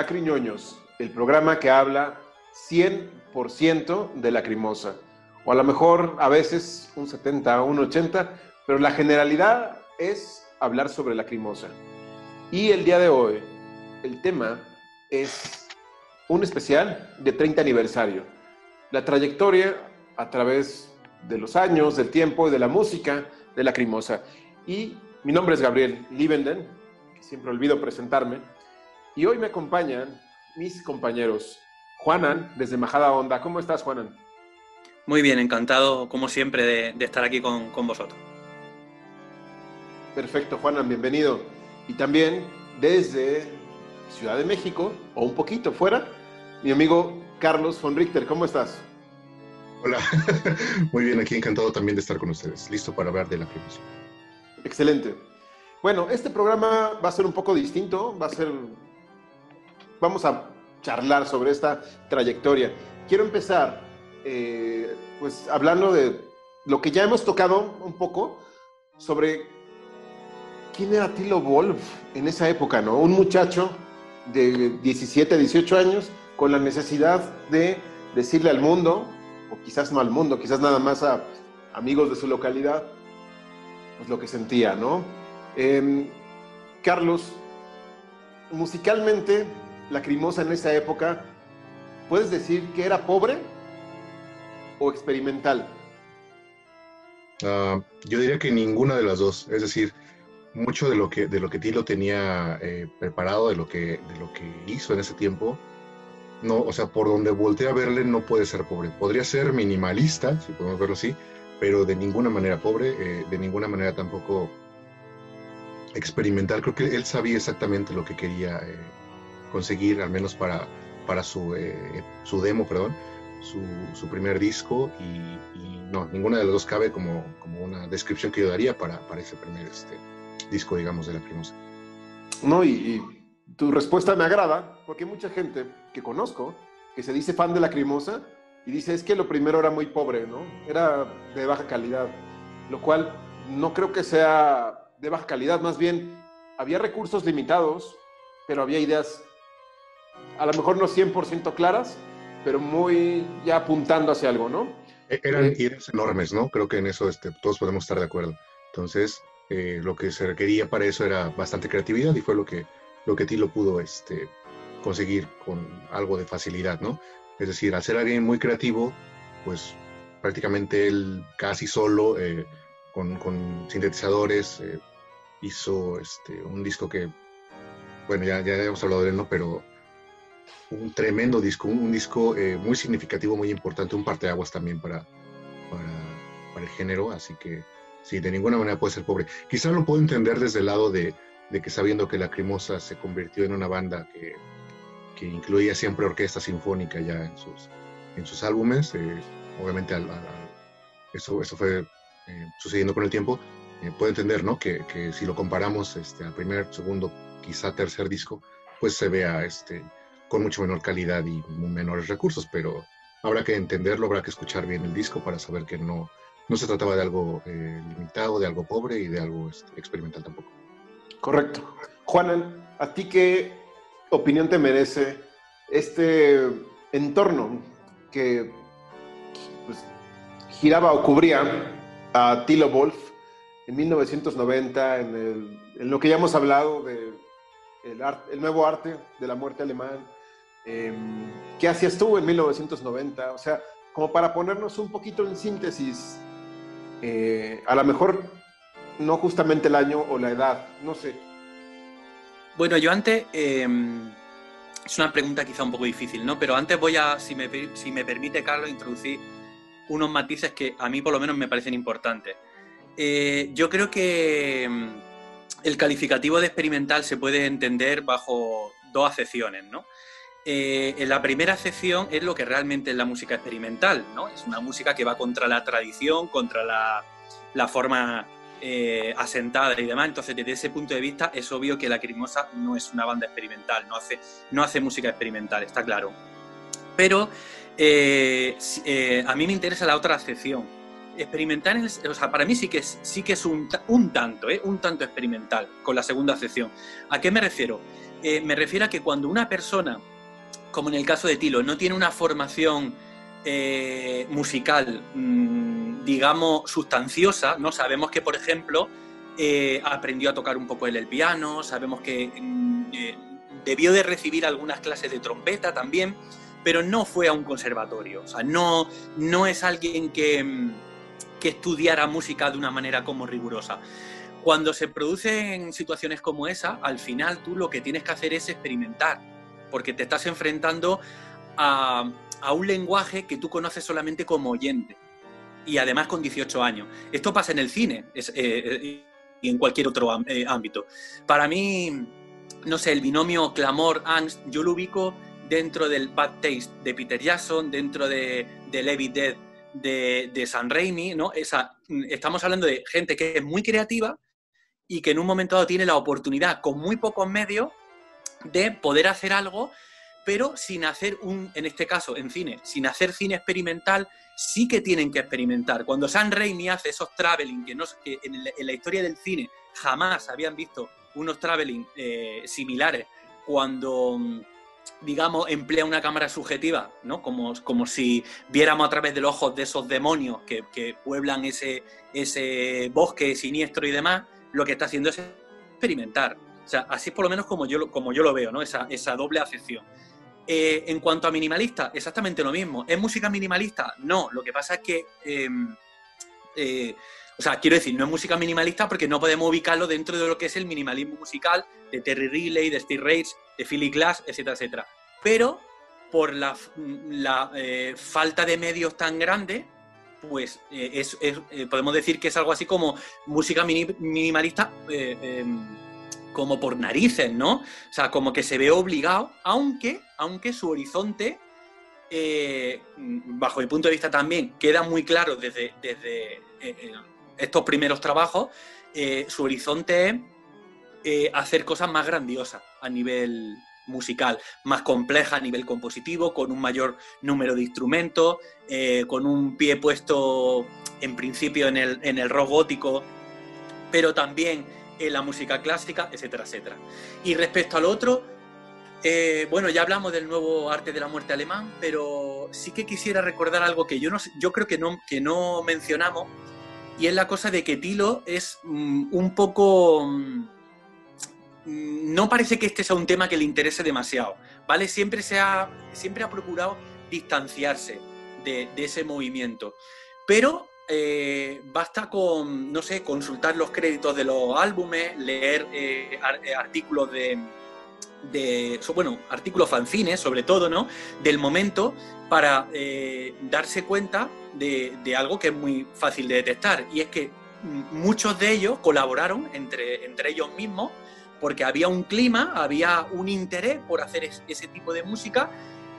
Lacriñoños, el programa que habla 100% de lacrimosa. O a lo mejor a veces un 70, un 80, pero la generalidad es hablar sobre lacrimosa. Y el día de hoy, el tema es un especial de 30 aniversario. La trayectoria a través de los años, del tiempo y de la música de Lacrimosa. Y mi nombre es Gabriel Liebenden, que siempre olvido presentarme. Y hoy me acompañan mis compañeros. Juanan, desde Majada Onda. ¿Cómo estás, Juanan? Muy bien, encantado, como siempre, de, estar aquí con, con, vosotros. Perfecto, Juanan, bienvenido. Y también desde Ciudad de México, o un poquito fuera, mi amigo Carlos von Richter. ¿Cómo estás? Hola, muy bien, aquí encantado también de estar con ustedes. Listo para hablar de la promoción. Excelente. Bueno, este programa va a ser un poco distinto, va a ser vamos a charlar sobre esta trayectoria. Quiero empezar, eh, pues, hablando de lo que ya hemos tocado un poco sobre quién era Tilo Wolf en esa época, ¿no? Un muchacho de 17, 18 años con la necesidad de decirle al mundo, o quizás no al mundo, quizás nada más a amigos de su localidad, pues lo que sentía, ¿no? Em, Carlos, musicalmente, Lacrimosa en esa época, ¿puedes decir que era pobre o experimental? Ah, yo diría que ninguna de las dos. Es decir, mucho de lo que, de lo que Tilo tenía eh, preparado, de lo, que, de lo que hizo en ese tiempo, no, o sea, por donde volteé a verle no puede ser pobre. Podría ser minimalista, si podemos verlo así, pero de ninguna manera pobre, eh, de ninguna manera tampoco experimental. Creo que él sabía exactamente lo que quería eh, conseguir, al menos para, para su, eh, su demo, perdón, su, su primer disco y, no, ninguna de las dos cabe como, como una descripción que yo daría para, para ese primer este, disco, digamos, de la Primosa. No, y, tu respuesta me agrada, porque hay mucha gente que conozco que se dice fan de la Crimosa y dice es que lo primero era muy pobre, ¿no? Era de baja calidad, lo cual no creo que sea de baja calidad, más bien había recursos limitados, pero había ideas a lo mejor no 100% claras, pero muy ya apuntando hacia algo, ¿no? E-, eran eh, ideas enormes, ¿no? Creo que en eso este, todos podemos estar de acuerdo. Entonces, eh, lo que se requería para eso era bastante creatividad y fue lo que, lo que Tilo pudo este, conseguir con algo de facilidad, ¿no? Es decir, al ser alguien muy creativo, pues prácticamente él casi solo, eh, con, con, sintetizadores, hizo este, un disco que, bueno, ya, ya hemos hablado de él, ¿no? Pero un tremendo disco, un, disco eh, muy significativo, muy importante, un parteaguas también para, para, el género, así que sí, de ninguna manera puede ser pobre. Quizás lo puedo entender desde el lado de, de que sabiendo que la Crimosa se convirtió en una banda que, que incluía siempre orquesta sinfónica ya en sus, en sus álbumes, eh, obviamente eso, eso fue eh, sucediendo con el tiempo, puedo entender ¿no? que, que, si lo comparamos este, al primer, segundo, quizá tercer disco, pues se vea este, con mucho menor calidad y menores recursos, pero habrá que entenderlo, habrá que escuchar bien el disco para saber que no, no se trataba de algo eh, limitado, de algo pobre y de algo este, experimental tampoco. Correcto. Juanan, ¿a ti qué opinión te merece este entorno que pues, giraba o cubría a Tilo Wolf en 1990, en, en lo que ya hemos hablado de el, el nuevo arte de la muerte alemán, Em, ¿Qué hacías tú en 1990? O sea, como para ponernos un poquito en síntesis, eh, a lo mejor no justamente el año o la edad, no sé. Bueno, yo antes, em, es una pregunta quizá un poco difícil, ¿no? Pero antes voy a, si me, si me permite, Carlos, introducir unos matices que a mí por lo menos me parecen importantes. Eh, yo creo que em, el calificativo de experimental se puede entender bajo dos acepciones, ¿no? Eh, en la primera sección es lo que realmente es la música experimental, ¿no? Es una música que va contra la tradición, contra la, forma eh, asentada y demás. Entonces, desde ese punto de vista, es obvio que La Crimosa no es una banda experimental, no hace, no hace música experimental, está claro. Pero eh, a mí me interesa la otra sección. experimental, o sea, para mí sí que es, sí que es un, un tanto, ¿eh? un tanto experimental con la segunda acepción. ¿A qué me refiero? Eh, me refiero a que cuando una persona, como en el caso de Tilo, no tiene una formación eh, musical, mm, digamos, sustanciosa, ¿no? Sabemos que, por ejemplo, eh, aprendió a tocar un poco el piano, sabemos que mm, debió de recibir algunas clases de trompeta también, pero no fue a un conservatorio, o sea, no, no es alguien que, mm, que estudiara música de una manera como rigurosa. Cuando se producen situaciones como esa, al final tú lo que tienes que hacer es experimentar, porque te estás enfrentando a, un lenguaje que tú conoces solamente como oyente, y además con 18 años. Esto pasa en el cine eh, eh, y en cualquier otro eh, ámbito. Para mí, no sé, el binomio clamor-angst, yo lo ubico dentro del Bad Taste de Peter Jackson, dentro de, de Levi Dead de, de San Raimi, ¿no? Esa, estamos hablando de gente que es muy creativa y que en un momento dado tiene la oportunidad, con muy pocos medios, de poder hacer algo, pero sin hacer un, en este caso, en cine, sin hacer cine experimental, sí que tienen que experimentar. Cuando San Raimi hace esos traveling, que, no, que en, la historia del cine jamás habían visto unos traveling eh, similares, cuando digamos, emplea una cámara subjetiva, ¿no? Como, como si viéramos a través de los ojos de esos demonios que, pueblan ese, ese bosque siniestro y demás, lo que está haciendo es experimentar. O sea, así es por lo menos como yo, como yo lo veo, ¿no? Esa, doble acepción. Eh, en cuanto a minimalista, exactamente lo mismo. ¿Es música minimalista? No, lo que pasa es que... Em, eh, o sea, quiero decir, no es música minimalista porque no podemos ubicarlo dentro de lo que es el minimalismo musical de Terry Riley, de Steve Rage, de Philly Glass, etcétera, etcétera. Pero por la, eh, falta de medios tan grande, pues es, eh, podemos decir que es algo así como música minimalista em, como por narices, ¿no? O sea, como que se ve obligado, aunque, aunque su horizonte, bajo mi punto de vista también, queda muy claro desde, desde estos primeros trabajos, eh, su horizonte es eh, hacer cosas más grandiosas a nivel musical, más complejas a nivel compositivo, con un mayor número de instrumentos, eh, con un pie puesto en principio en el, en el rock gótico, pero también en la música clásica, etcétera, etcétera. Y respecto al otro, bueno, ya hablamos del nuevo arte de la muerte alemán, pero sí que quisiera recordar algo que yo, no, yo creo que no, que no mencionamos, y es la cosa de que Tilo es mm, un poco... Mm, no parece que este sea un tema que le interese demasiado, ¿vale? Siempre, se ha, siempre ha procurado distanciarse de, ese movimiento. Pero eh, basta con, no sé, consultar los créditos de los álbumes, leer eh, eh, artículos de, de, bueno, artículos fanzines sobre todo, ¿no? Del momento para darse cuenta de, algo que es muy fácil de detectar y es que muchos de ellos colaboraron entre, entre ellos mismos porque había un clima, había un interés por hacer ese tipo de música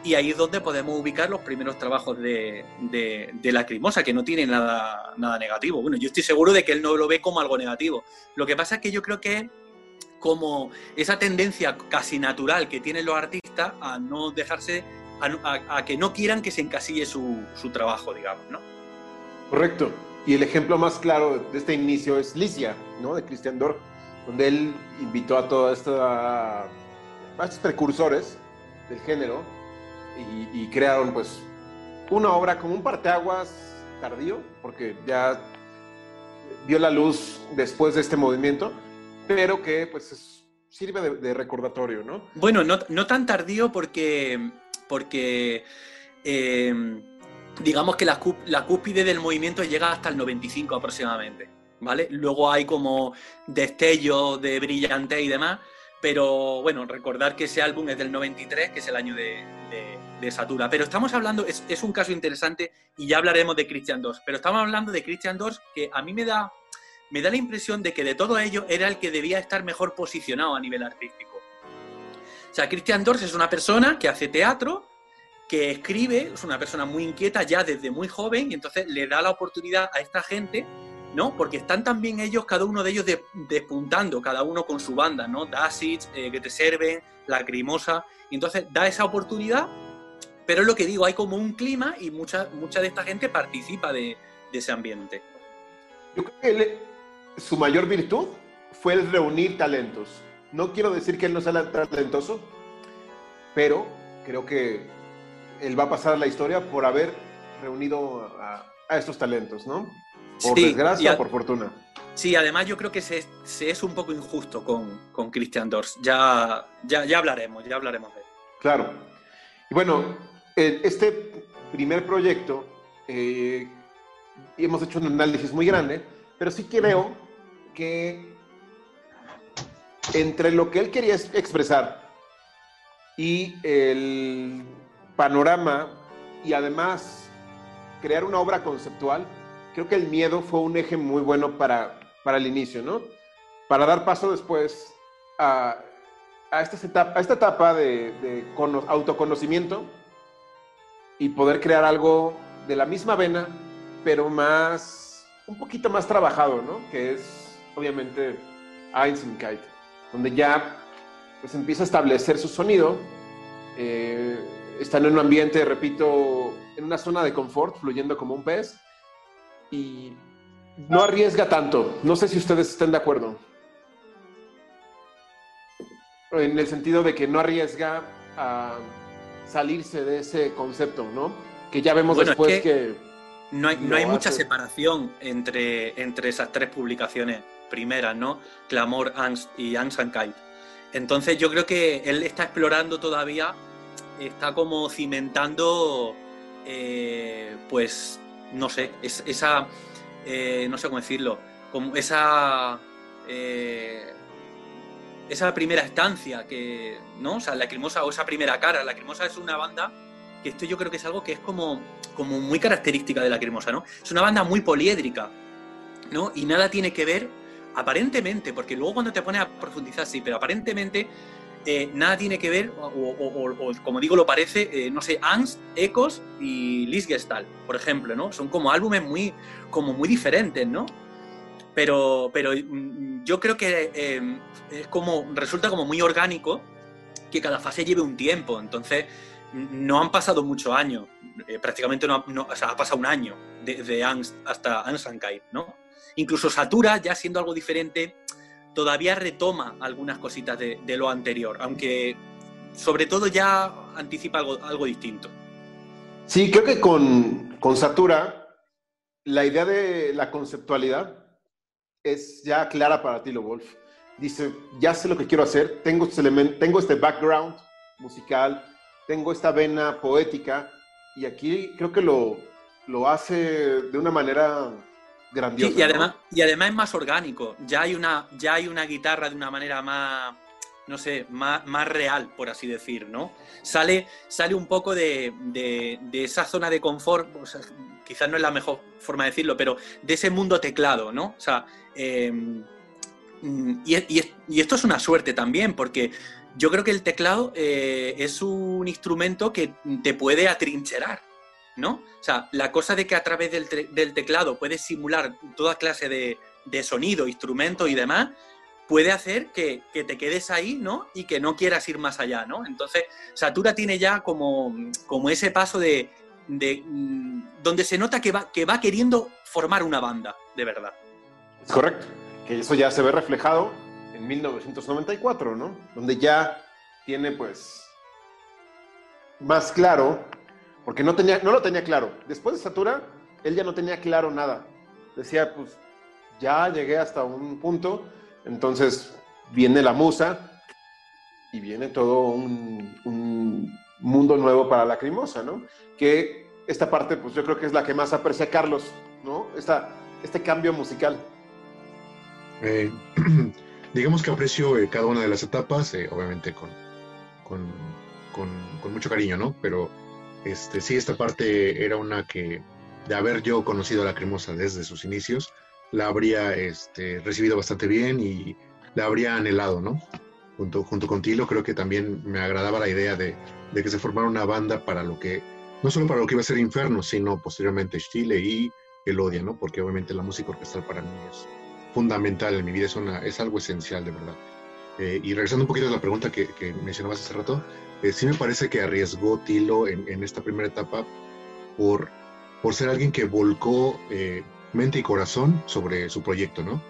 y ahí es donde podemos ubicar los primeros trabajos de, de, de Lacrimosa, que no tiene nada, nada negativo. Bueno, yo estoy seguro de que él no lo ve como algo negativo. Lo que pasa es que yo creo que como esa tendencia casi natural que tienen los artistas a no dejarse, a, que no quieran que se encasille su, trabajo, digamos, ¿no? Correcto. Y el ejemplo más claro de este inicio es Licia, ¿no? De Christian Dorf, donde él invitó a todos estos precursores del género y, crearon, pues, una obra como un parteaguas tardío, porque ya vio la luz después de este movimiento, pero que pues sirve de, recordatorio, ¿no? Bueno, no, tan tardío porque, porque em, digamos que la, cúspide del movimiento llega hasta el 95 aproximadamente, ¿vale? Luego hay como destellos de brillante y demás, pero bueno, recordar que ese álbum es del 93, que es el año de, Satura. Pero estamos hablando, es, es, un caso interesante y ya hablaremos de Christian Dors, pero estamos hablando de Christian Dors que a mí me da me da la impresión de que de todo ello era el que debía estar mejor posicionado a nivel artístico. O sea, Christian Dors es una persona que hace teatro, que escribe, es una persona muy inquieta ya desde muy joven y entonces le da la oportunidad a esta gente, ¿no? Porque están también ellos, cada uno de ellos despuntando, cada uno con su banda, ¿no? Dasich, eh, que te serven, Lacrimosa, y entonces da esa oportunidad, pero es lo que digo, hay como un clima y mucha, mucha de esta gente participa de, ese ambiente. Yo creo que su mayor virtud fue el reunir talentos. No quiero decir que él no sea talentoso, pero creo que él va a pasar la historia por haber reunido a, estos talentos, ¿no? Por desgracia o por fortuna. Sí, además yo creo que se, es un poco injusto con, con Christian Dors. Ya, ya, ya hablaremos, ya hablaremos de él. Claro. Y bueno, este primer proyecto, eh, hemos hecho un análisis muy grande, pero sí creo que entre lo que él quería expresar y el panorama y además crear una obra conceptual, creo que el miedo fue un eje muy bueno para, para el inicio, ¿no? Para dar paso después a, a, esta, etapa, a esta etapa de, de autoconocimiento y poder crear algo de la misma vena, pero más, un poquito más trabajado, ¿no? Que es, obviamente, Einstein donde ya pues empieza a establecer su sonido. Eh, están en un ambiente, repito, en una zona de confort, fluyendo como un pez. Y no arriesga tanto. No sé si ustedes estén de acuerdo. En el sentido de que no arriesga a salirse de ese concepto, ¿no? Que ya vemos después que, No hay, no hay mucha separación entre, entre esas tres publicaciones primeras, ¿no? Clamor, Angst y Angst and Kite. Entonces yo creo que él está explorando todavía, está como cimentando, eh, pues, no sé, esa, eh, no sé cómo decirlo, como esa, eh, esa primera estancia que, ¿no? O sea, Lacrimosa o esa primera cara. Lacrimosa es una banda que esto yo creo que es algo que es como, como muy característica de Lacrimosa, ¿no? Es una banda muy poliédrica, ¿no? Y nada tiene que ver aparentemente, porque luego cuando te pones a profundizar, sí, pero aparentemente eh, nada tiene que ver, o, como digo, lo parece, eh, no sé, Angst, Ecos y Lisgestal, por ejemplo, ¿no? Son como álbumes muy, como muy diferentes, ¿no? Pero, pero mm, yo creo que eh, es como, resulta como muy orgánico que cada fase lleve un tiempo, entonces no han pasado muchos años, prácticamente no, ha pasado un año de, Angst hasta Ansankai, ¿no? Incluso Satura, ya siendo algo diferente, todavía retoma algunas cositas de, lo anterior, aunque sobre todo ya anticipa algo, algo distinto. Sí, creo que con, con Satura la idea de la conceptualidad es ya clara para Tilo Wolf. Dice, ya sé lo que quiero hacer, tengo este, tengo este background musical, tengo esta vena poética, y aquí creo que lo, lo hace de una manera y, además, y además es más orgánico. Ya hay, una, ya hay una guitarra de una manera más, no sé, más, más real, por así decir, ¿no? Sale, sale un poco de, esa zona de confort, quizás no es la mejor forma de decirlo, pero de ese mundo teclado, ¿no? O sea, em, y, esto es una suerte también, porque yo creo que el teclado eh, es un instrumento que te puede atrincherar. ¿no? O sea, la cosa de que a través del, teclado puedes simular toda clase de, sonido, instrumentos y demás, puede hacer que, te quedes ahí, ¿no? Y que no quieras ir más allá, ¿no? Entonces, Satura tiene ya como, como ese paso de, mm, donde se nota que va, que va queriendo formar una banda, de verdad. Es correcto, que eso ya se ve reflejado en 1994, ¿no? Donde ya tiene pues más claro porque no, tenía, no lo tenía claro. Después de Satura, él ya no tenía claro nada. Decía, pues ya llegué hasta un punto, entonces viene la musa y viene todo un, mundo nuevo para la crimosa, ¿no? Que esta parte, pues yo creo que es la que más aprecia Carlos, ¿no? Esta, este cambio musical. Eh, digamos que aprecio eh, cada una de las etapas, eh, obviamente con, con, con, mucho cariño, ¿no? Pero este, sí, esta parte era una que, de haber yo conocido a la cremosa desde sus inicios, la habría este, recibido bastante bien y la habría anhelado, ¿no? Junto, junto con Tilo, creo que también me agradaba la idea de, que se formara una banda para lo que, no solo para lo que iba a ser Inferno, sino posteriormente Chile y Elodia, ¿no? Porque obviamente la música orquestal para mí es fundamental en mi vida, es, una, es algo esencial, de verdad. Eh, y regresando un poquito a la pregunta que, que mencionabas hace rato, eh, sí me parece que arriesgó Tilo en, esta primera etapa por por ser alguien que volcó eh, mente y corazón sobre su proyecto, ¿no?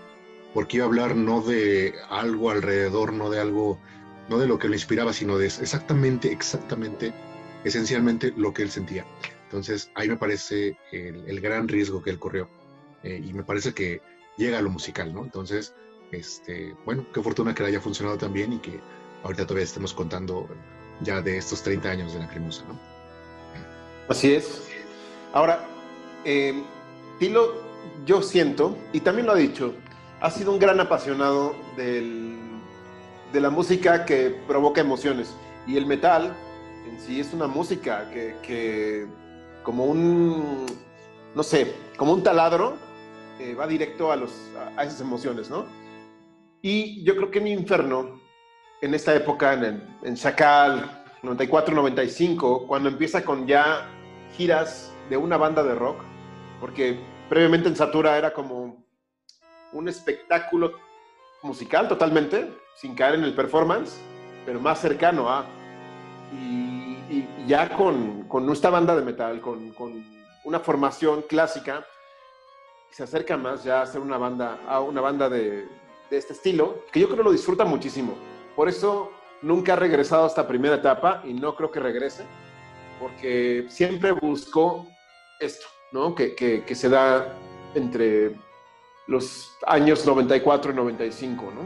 Porque iba a hablar no de algo alrededor, no de algo, no de lo que lo inspiraba, sino de exactamente, exactamente, esencialmente lo que él sentía. Entonces, ahí me parece el, gran riesgo que él corrió. Eh, y me parece que llega a lo musical, ¿no? Entonces, este, bueno, qué fortuna que le haya funcionado también y que ahorita todavía estemos contando ya de estos 30 años de la cremosa, ¿no? Así es. Ahora, eh, Tilo, yo siento, y también lo ha dicho, ha sido un gran apasionado del, de la música que provoca emociones. Y el metal en sí es una música que, que como un, no sé, como un taladro, eh, va directo a, los, a, esas emociones, ¿no? Y yo creo que en Inferno, en esta época, en, el, en Chacal, 94-95, cuando empieza con ya giras de una banda de rock, porque previamente en Satura era como un espectáculo musical totalmente, sin caer en el performance, pero más cercano a... Y, ya con, con, esta banda de metal, con, con, una formación clásica, se acerca más ya a ser una banda, a una banda de, de este estilo, que yo creo lo disfruta muchísimo. Por eso nunca ha regresado a esta primera etapa y no creo que regrese, porque siempre buscó esto, ¿no? Que, que, se da entre los años 94 y 95, ¿no?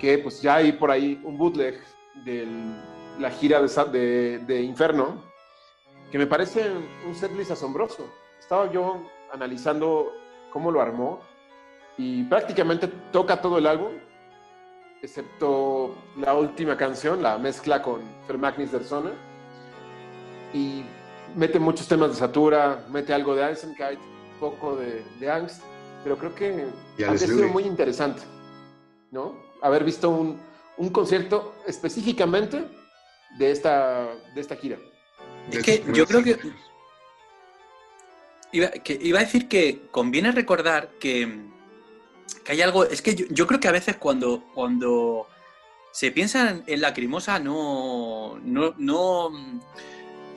Que pues ya hay por ahí un bootleg de la gira de, de, Inferno, que me parece un setlist asombroso. Estaba yo analizando cómo lo armó y prácticamente toca todo el álbum excepto la última canción, la mezcla con Fermagnis Dersona, y mete muchos temas de Satura, mete algo de Eisenkite, poco de, de Angst, pero creo que ha sido muy interesante, ¿no? Haber visto un, un concierto específicamente de esta, de esta gira. Es que yo creo que iba, que iba a decir que conviene recordar que que hay algo, es que yo, creo que a veces cuando, cuando se piensa en, lacrimosa no, no, no,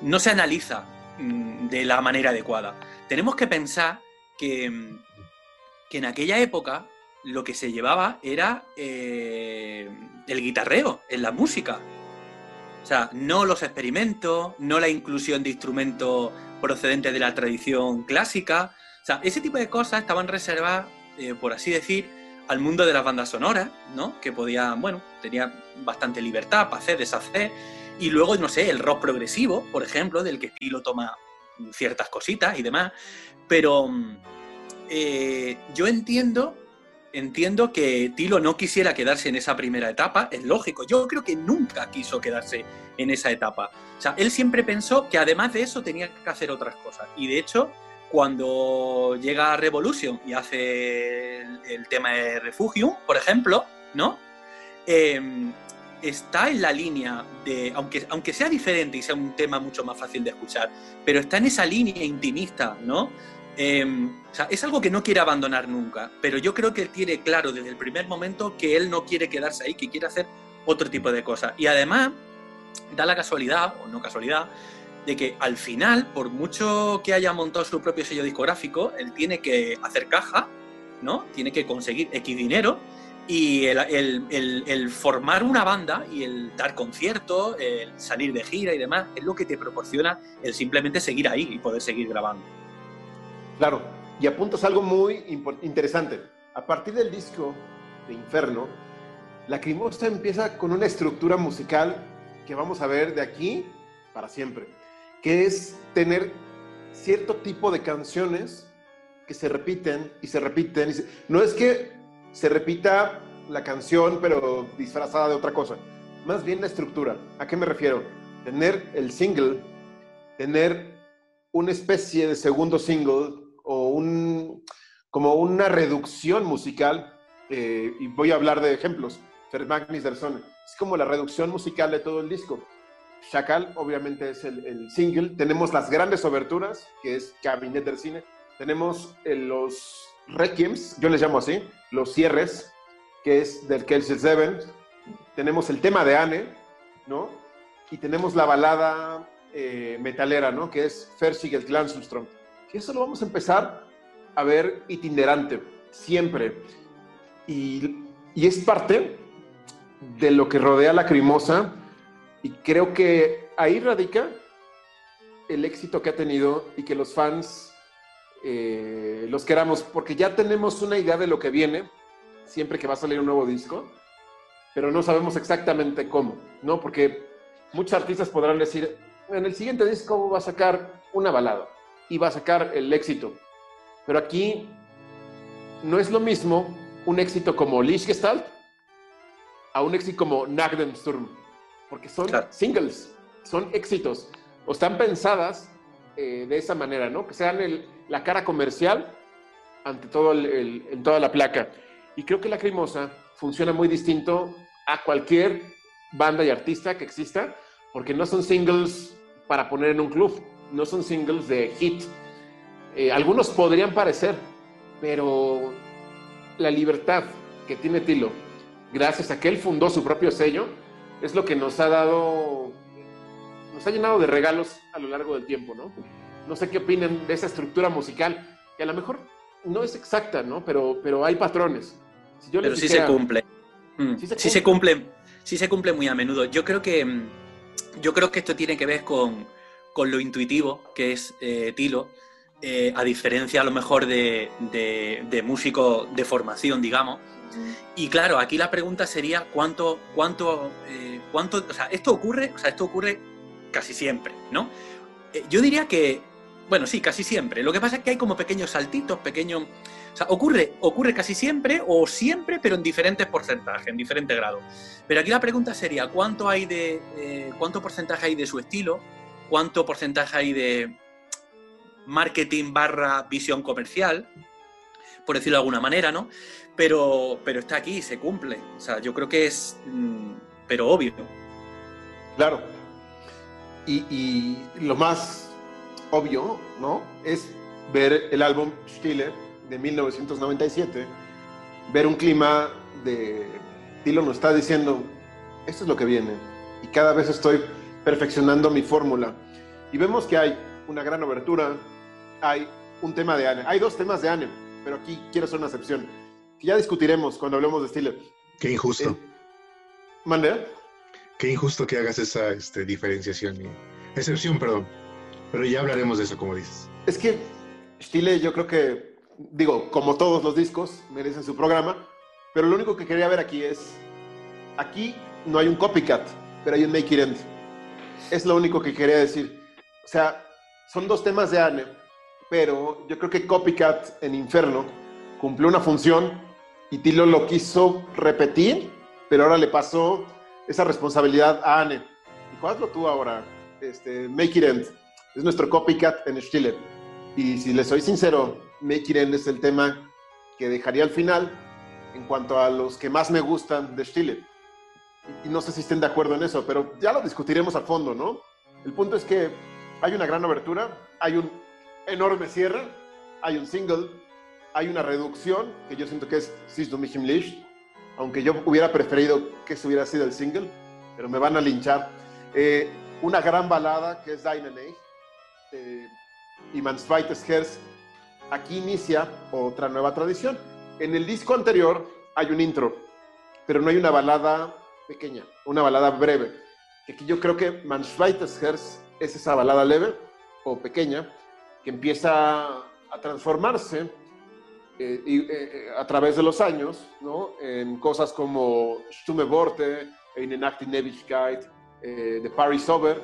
no, se analiza mm, de la manera adecuada. Tenemos que pensar que, que en aquella época lo que se llevaba era eh, el guitarreo en la música. O sea, no los experimentos, no la inclusión de instrumentos procedentes de la tradición clásica. O sea, ese tipo de cosas estaban reservadas eh, por así decir, al mundo de las bandas sonoras, ¿no? Que podía, bueno, tenía bastante libertad para hacer, deshacer. Y luego, no sé, el rock progresivo, por ejemplo, del que Tilo toma ciertas cositas y demás. Pero eh, yo entiendo, entiendo que Tilo no quisiera quedarse en esa primera etapa, es lógico. Yo creo que nunca quiso quedarse en esa etapa. O sea, él siempre pensó que además de eso tenía que hacer otras cosas. Y de hecho, cuando llega Revolution y hace el, tema de Refugium, por ejemplo, ¿no? Em, está en la línea de, aunque, aunque sea diferente y sea un tema mucho más fácil de escuchar, pero está en esa línea intimista, ¿no? Em, es algo que no quiere abandonar nunca, pero yo creo que él tiene claro desde el primer momento que él no quiere quedarse ahí, que quiere hacer otro tipo de cosas. Y además, da la casualidad, o no casualidad, de que al final, por mucho que haya montado su propio sello discográfico, él tiene que hacer caja, ¿no? Tiene que conseguir X dinero y el, formar una banda y el dar conciertos, el salir de gira y demás, es lo que te proporciona el simplemente seguir ahí y poder seguir grabando. Claro, y apuntas algo muy interesante. A partir del disco de Inferno, la Crimosta empieza con una estructura musical que vamos a ver de aquí para siempre que es tener cierto tipo de canciones que se repiten y se repiten. No es que se repita la canción, pero disfrazada de otra cosa. Más bien la estructura. ¿A qué me refiero? Tener el single, tener una especie de segundo single un, como una reducción musical. Eh, y voy a hablar de ejemplos. Fermagnis Dersone. Es como la reducción musical de todo el disco. Chacal, obviamente, es el, single. Tenemos las grandes oberturas, que es Cabinet del Cine. Tenemos eh, los requiems, yo les llamo así, los cierres, que es del Kelsey Seven. Tenemos el tema de Anne, ¿no? Y tenemos la balada eh, metalera, ¿no? Que es Fersigel Glansumstrom, que eso lo vamos a empezar a ver itinerante, siempre. Y, y es parte de lo que rodea la Crimosa y creo que ahí radica el éxito que ha tenido y que los fans eh, los queramos, porque ya tenemos una idea de lo que viene, siempre que va a salir un nuevo disco, pero no sabemos exactamente cómo, ¿no? Porque muchos artistas podrán decir, en el siguiente disco va a sacar una balada y va a sacar el éxito, pero aquí no es lo mismo un éxito como Lichgestalt a un éxito como Sturm, porque son singles, son éxitos, o están pensadas eh, de esa manera, ¿no? Que sean la cara comercial ante todo en toda la placa. Y creo que la Lacrimosa funciona muy distinto a cualquier banda y artista que exista, porque no son singles para poner en un club, no son singles de hit. Eh, algunos podrían parecer, pero la libertad que tiene Tilo, gracias a que él fundó su propio sello, es lo que nos ha dado, nos ha llenado de regalos a lo largo del tiempo, ¿no? No sé qué opinan de esa estructura musical, que a lo mejor no es exacta, ¿no? Pero, pero hay patrones. pero sí se cumple. Mm. Sí, se cumple. Sí se cumple muy a menudo. Yo creo que, mm, yo creo que esto tiene que ver con, con lo intuitivo que es eh, Tilo, eh, a diferencia a lo mejor de, de, músicos de formación, digamos. Y claro, aquí la pregunta sería cuánto, cuánto, eh, cuánto, o sea, esto ocurre, o sea, esto ocurre casi siempre, ¿no? yo diría que bueno, sí, casi siempre. Lo que pasa es que hay como pequeños saltitos, pequeños... O sea, ocurre, ocurre casi siempre o siempre, pero en diferentes porcentajes, en diferentes grados. Pero aquí la pregunta sería, ¿cuánto hay de... Eh, ¿Cuánto porcentaje hay de su estilo? ¿Cuánto porcentaje hay de marketing barra visión comercial? Por decirlo de alguna manera, ¿no? Pero, pero está aquí, se cumple. O sea, yo creo que es... Mm, pero obvio. Claro. Y, y lo más obvio, ¿no? Es ver el álbum Stille de 1997, ver un clima de... Tilo nos está diciendo, esto es lo que viene, y cada vez estoy perfeccionando mi fórmula. Y vemos que hay una gran obertura, hay un tema de Anne, hay dos temas de Anne, pero aquí quiero hacer una excepción, que ya discutiremos cuando hablemos de Stille. Qué injusto. Eh, ¿Mande? Qué injusto que hagas esa este, diferenciación. Excepción, perdón. Pero ya hablaremos de eso, como dices. Es que Chile, yo creo que, digo, como todos los discos, merecen su programa, pero lo único que quería ver aquí es, aquí no hay un copycat, pero hay un make it end. Es lo único que quería decir. O sea, son dos temas de Anne, pero yo creo que Copycat en Inferno cumplió una función y Tilo lo quiso repetir, pero ahora le pasó esa responsabilidad a Anne. Dijo, hazlo tú ahora, este, Make It End es nuestro copycat en Stiller. Y si les soy sincero, Make It End es el tema que dejaría al final en cuanto a los que más me gustan de Stiller. Y no sé si estén de acuerdo en eso, pero ya lo discutiremos a fondo, ¿no? El punto es que hay una gran abertura, hay un enorme cierre, hay un single, hay una reducción, que yo siento que es Sis du mich aunque yo hubiera preferido que eso hubiera sido el single, pero me van a linchar. Eh, una gran balada que es Dynamite, eh, y Zweites Herz, aquí inicia otra nueva tradición. En el disco anterior hay un intro, pero no hay una balada pequeña, una balada breve. Aquí yo creo que Zweites Herz es esa balada leve o pequeña que empieza a transformarse eh, eh, a través de los años, ¿no? En cosas como Stumme Nacht in Ewigkeit, The Paris Over,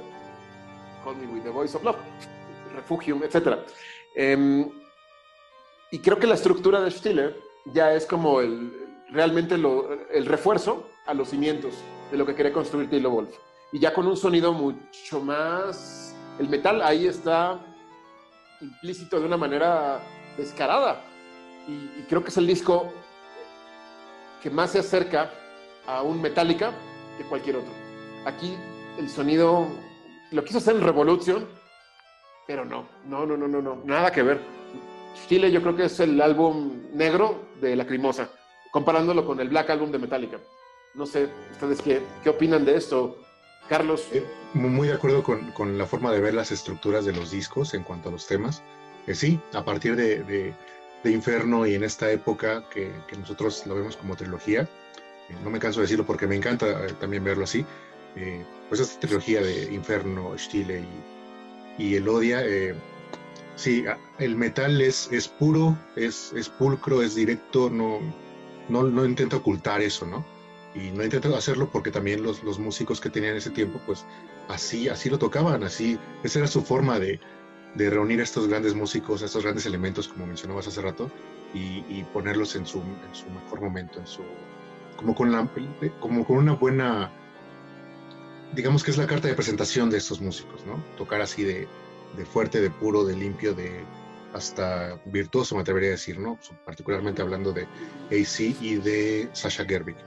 Call Me With The Voice of Love. Refugium, etc. Em, y creo que la estructura de Stiller ya es como el, realmente el refuerzo a los cimientos de lo que quería construir Tilo Wolf. Y ya con un sonido mucho más... El metal ahí está implícito de una manera descarada. Y, creo que es el disco que más se acerca a un Metallica que cualquier otro. Aquí el sonido lo quiso hacer en Revolution, pero no, no, no, no, no, no, nada que ver. Chile yo creo que es el álbum negro de Lacrimosa, comparándolo con el Black Album de Metallica. No sé, ustedes qué, qué opinan de esto, Carlos. Eh, muy de acuerdo con, la forma de ver las estructuras de los discos en cuanto a los temas. sí, a partir de, Inferno y en esta época que, nosotros lo vemos como trilogía, no me canso de decirlo porque me encanta también verlo así, pues esta trilogía de Inferno, Stile y, y Elodia, sí, el metal es, es puro, es, es pulcro, es directo, no, no, no intenta ocultar eso, ¿no? Y no intento hacerlo porque también los, los, músicos que tenían ese tiempo, pues así, así lo tocaban, así, esa era su forma de, de reunir estos grandes músicos, estos grandes elementos, como mencionabas hace rato, y, y ponerlos en su, en su, mejor momento, en su, como, con la, como con una buena, digamos que es la carta de presentación de estos músicos, ¿no? Tocar así de, de fuerte, de puro, de limpio, de hasta virtuoso, me atrevería a decir, ¿no? Particularmente hablando de AC y de Sasha Gerwig.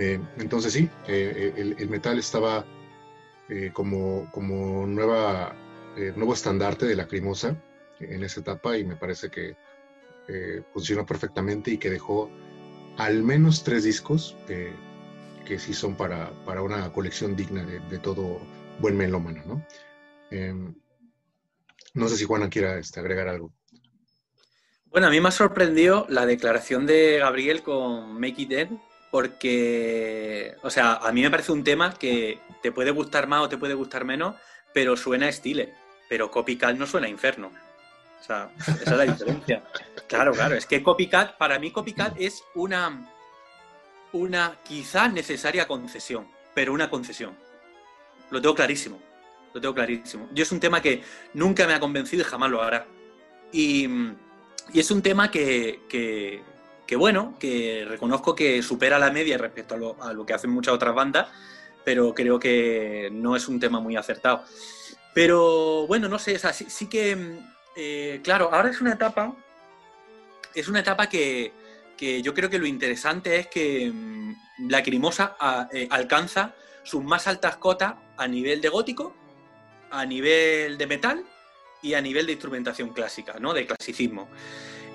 Eh, entonces sí, eh, eh, el, metal estaba como, como nueva, nuevo estandarte de la crimosa en esa etapa y me parece que funcionó perfectamente y que dejó al menos tres discos que sí son para, para, una colección digna de, todo buen melómano. ¿no? Em, no sé si Juana quiera este, agregar algo. Bueno, a mí me ha sorprendido la declaración de Gabriel con Make It Dead, porque, o sea, a mí me parece un tema que te puede gustar más o te puede gustar menos, pero suena a estile. Pero Copycat no suena a Inferno. O sea, esa es la diferencia. Claro, claro, es que Copycat, para mí Copycat es una, una quizás necesaria concesión, pero una concesión. Lo tengo clarísimo, lo tengo clarísimo. Yo es un tema que nunca me ha convencido y jamás lo hará. Y, y es un tema que, que, que bueno, que reconozco que supera la media respecto a lo, que hacen muchas otras bandas, pero creo que no es un tema muy acertado. Pero bueno, no sé, sí, que, eh, claro, ahora es una etapa, es una etapa que, yo creo que lo interesante es que mm, la Crimosa eh, alcanza sus más altas cotas a nivel de gótico, a nivel de metal y a nivel de instrumentación clásica, ¿no? De clasicismo.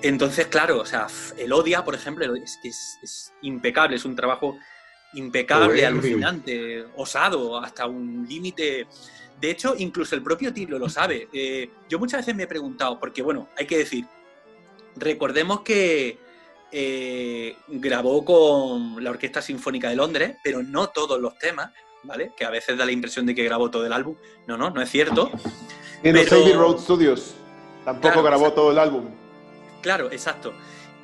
Entonces, claro, o sea, el Odia, por ejemplo, es que es, impecable, es un trabajo impecable, alucinante, osado, hasta un límite. De hecho, incluso el propio Tilo lo sabe. Eh, yo muchas veces me he preguntado, porque bueno, hay que decir, recordemos que eh, grabó con la Orquesta Sinfónica de Londres, pero no todos los temas, ¿vale? Que a veces da la impresión de que grabó todo el álbum. No, no, no es cierto. En los Abbey Road Studios tampoco grabó todo el álbum. Claro, exacto.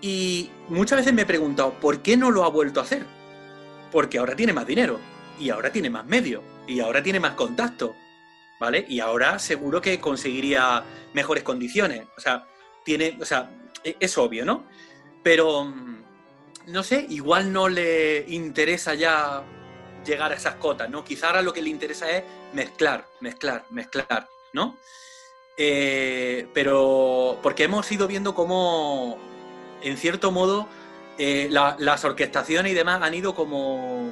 Y muchas veces me he preguntado, ¿por qué no lo ha vuelto a hacer? Porque ahora tiene más dinero, y ahora tiene más medios, y ahora tiene más contacto, ¿vale? Y ahora seguro que conseguiría mejores condiciones. O sea, tiene, o sea, e, es obvio, ¿no? Pero, mm, no sé, igual no le interesa ya llegar a esas cotas, ¿no? Quizá ahora lo que le interesa es mezclar, mezclar, mezclar, ¿no? Eh, pero porque hemos ido viendo cómo, en cierto modo, eh, las orquestaciones y demás han ido como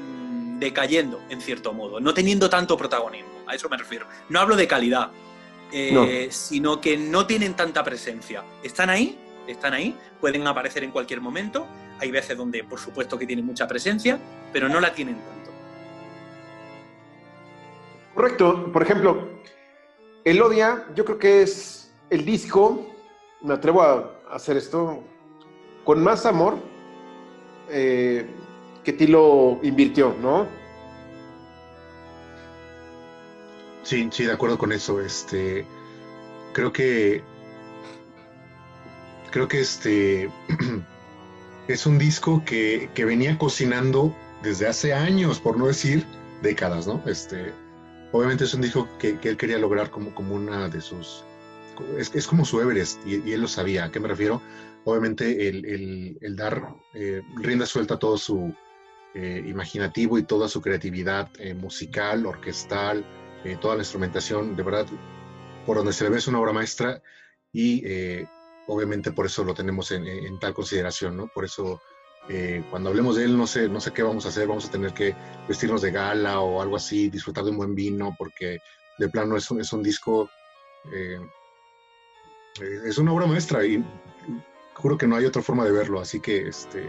mm, decayendo, en cierto modo, no teniendo tanto protagonismo, a eso me refiero. No hablo de calidad, eh, sino que no tienen tanta presencia. Están ahí, están ahí, pueden aparecer en cualquier momento, hay veces donde por supuesto que tienen mucha presencia, pero no la tienen tanto. Correcto, por ejemplo, Elodia, yo creo que es el disco, me atrevo a hacer esto, con más amor eh, que Tilo invirtió, ¿no? Sí, sí, de acuerdo con eso. Este, creo que, creo que este es un disco que, que venía cocinando desde hace años, por no decir décadas, ¿no? Este, obviamente es un disco que, él quería lograr como, como una de sus... Es, es como su Everest y, él lo sabía. ¿A qué me refiero? Obviamente el, el, dar eh, rienda suelta a todo su eh, imaginativo y toda su creatividad eh, musical, orquestal, toda la instrumentación, de verdad, por donde se le ve es una obra maestra y obviamente por eso lo tenemos en, en tal consideración, ¿no? Por eso eh, cuando hablemos de él, no sé, no sé qué vamos a hacer, vamos a tener que vestirnos de gala o algo así, disfrutar de un buen vino, porque de plano es un, es un disco, eh, es una obra maestra y juro que no hay otra forma de verlo, así que este...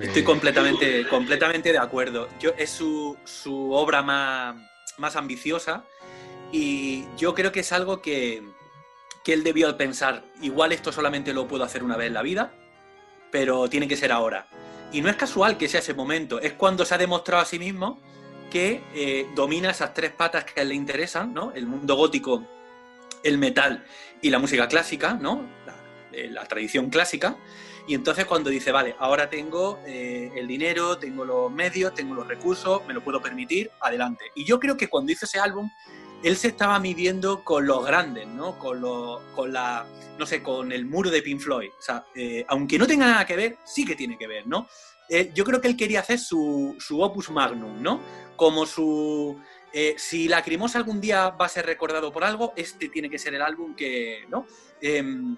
Estoy completamente, completamente de acuerdo. Es su, su obra más, más ambiciosa Y yo creo que es algo que, que él debió pensar, igual esto solamente lo puedo hacer una vez en la vida, pero tiene que ser ahora. Y no es casual que sea ese momento, es cuando se ha demostrado a sí mismo que eh, domina esas tres patas que a él le interesan, ¿no? El mundo gótico, el metal y la música clásica, ¿no? La, eh, tradición clásica. Y entonces cuando dice, vale, ahora tengo eh, el dinero, tengo los medios, tengo los recursos, me lo puedo permitir, adelante. Y yo creo que cuando hizo ese álbum, él se estaba midiendo con los grandes, ¿no? Con, lo, con la, no sé, con el muro de Pink Floyd. O sea, eh, aunque no tenga nada que ver, sí que tiene que ver, ¿no? Eh, yo creo que él quería hacer su, su opus magnum, ¿no? Como su... Eh, si Lacrimosa algún día va a ser recordado por algo, este tiene que ser el álbum que, ¿no? Em,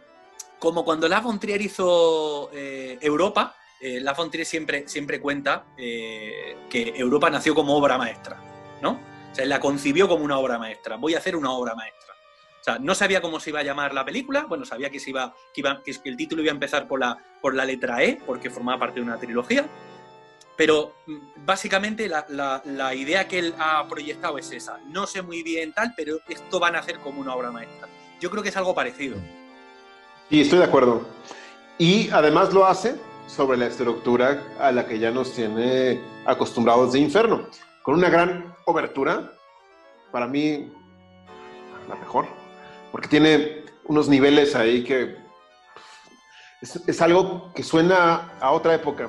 como cuando La Trier hizo eh, Europa, eh, La siempre, siempre cuenta que Europa nació como obra maestra, ¿no? O sea, la concibió como una obra maestra. Voy a hacer una obra maestra. O sea, no sabía cómo se iba a llamar la película, bueno, sabía que, se iba, que, que el título iba a empezar por la, por la letra E, porque formaba parte de una trilogía, pero mm, básicamente la, la, la, idea que él ha proyectado es esa. No sé muy bien tal, pero esto van a hacer como una obra maestra. Yo creo que es algo parecido. Sí, estoy de acuerdo. Y además lo hace sobre la estructura a la que ya nos tiene acostumbrados de Inferno, con una gran obertura, para mí la mejor, porque tiene unos niveles ahí que es, es algo que suena a otra época.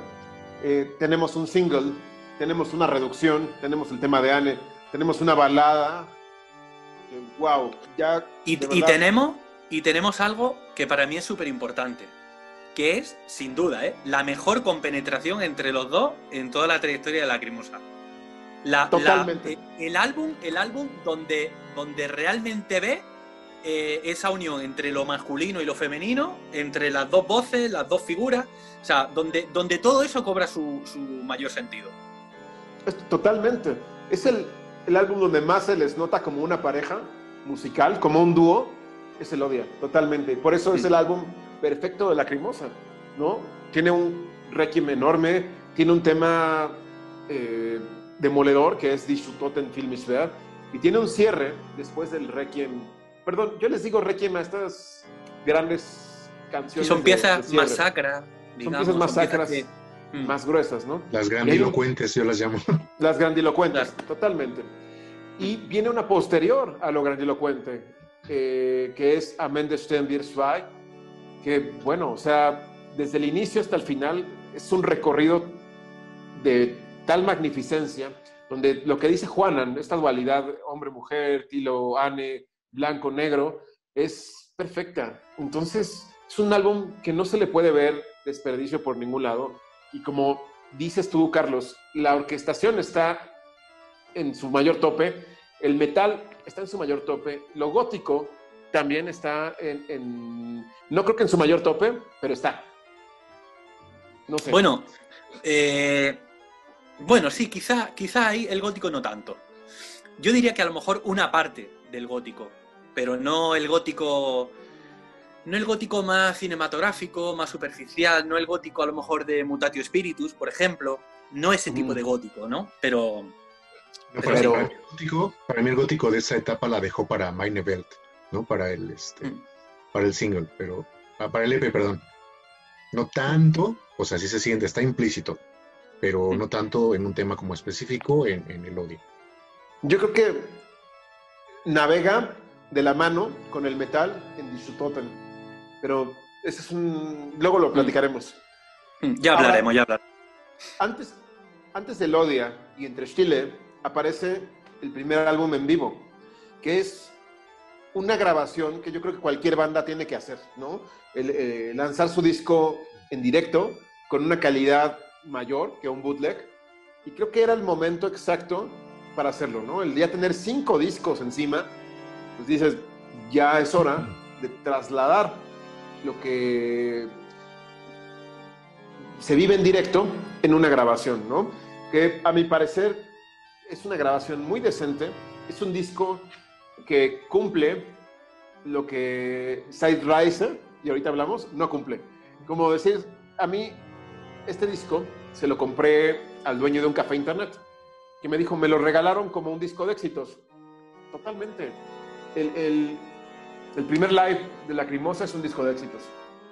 Eh, tenemos un single, tenemos una reducción, tenemos el tema de Anne, tenemos una balada. Que, wow, ya. Y, y tenemos y tenemos algo que para mí es súper importante, que es, sin duda, ¿eh? la mejor compenetración entre los dos en toda la trayectoria de Lacrimosa. La, Totalmente. La, el álbum, el álbum donde, donde realmente ve eh, esa unión entre lo masculino y lo femenino, entre las dos voces, las dos figuras, o sea, donde, donde todo eso cobra su, su mayor sentido. Totalmente. Es el, el álbum donde más se les nota como una pareja musical, como un dúo, es el Odia, totalmente. Por eso es el álbum perfecto de Lacrimosa, ¿no? Tiene un requiem enorme, tiene un tema eh, demoledor que es Die Schutoten Filmiswert, y tiene un cierre después del requiem. Perdón, yo les digo requiem a estas grandes canciones. Y son piezas más sacras. Son piezas más sacras, que... más gruesas, ¿no? Las grandilocuentes, un... yo las llamo. Las grandilocuentes, claro. totalmente. Y viene una posterior a lo grandilocuente, eh, que es Amende Stern Wir Zwei, que bueno, o sea, desde el inicio hasta el final es un recorrido de tal magnificencia, donde lo que dice Juanan, esta dualidad hombre-mujer, Tilo, Anne, blanco-negro, es perfecta. Entonces, es un álbum que no se le puede ver desperdicio por ningún lado. Y como dices tú, Carlos, la orquestación está en su mayor tope, el metal está en su mayor tope, lo gótico también está en, en no creo que en su mayor tope, pero está. No sé. Bueno, eh, bueno, sí, quizá, quizá ahí el gótico no tanto. Yo diría que a lo mejor una parte del gótico, pero no el gótico no el gótico más cinematográfico, más superficial, no el gótico a lo mejor de Mutatio Spiritus, por ejemplo, no ese tipo mm. de gótico, ¿no? Pero, no, para, pero... Para, mí gótico, para, mí el gótico de esa etapa la dejó para Meine Welt, ¿no? Para el, este, mm. para el single, pero ah, para el EP, perdón. No tanto, o sea, sí se siente, está implícito, pero mm. no tanto en un tema como específico en, en el odio. Yo creo que navega de la mano con el metal en Dishutoten, pero ese es un... Luego lo platicaremos. Ya hablaremos, Ahora, ya hablaremos. Antes, antes del Odia y entre Chile aparece el primer álbum en vivo, que es una grabación que yo creo que cualquier banda tiene que hacer, ¿no? El, eh, lanzar su disco en directo con una calidad mayor que un bootleg. Y creo que era el momento exacto para hacerlo, ¿no? El día tener cinco discos encima, pues dices, ya es hora de trasladar lo que se vive en directo en una grabación, ¿no? Que a mi parecer es una grabación muy decente, es un disco que cumple lo que Side Riser, y ahorita hablamos, no cumple. Como decir, a mí este disco se lo compré al dueño de un café internet, que me dijo, me lo regalaron como un disco de éxitos. totalmente. El, primer live de Lacrimosa es un disco de éxitos,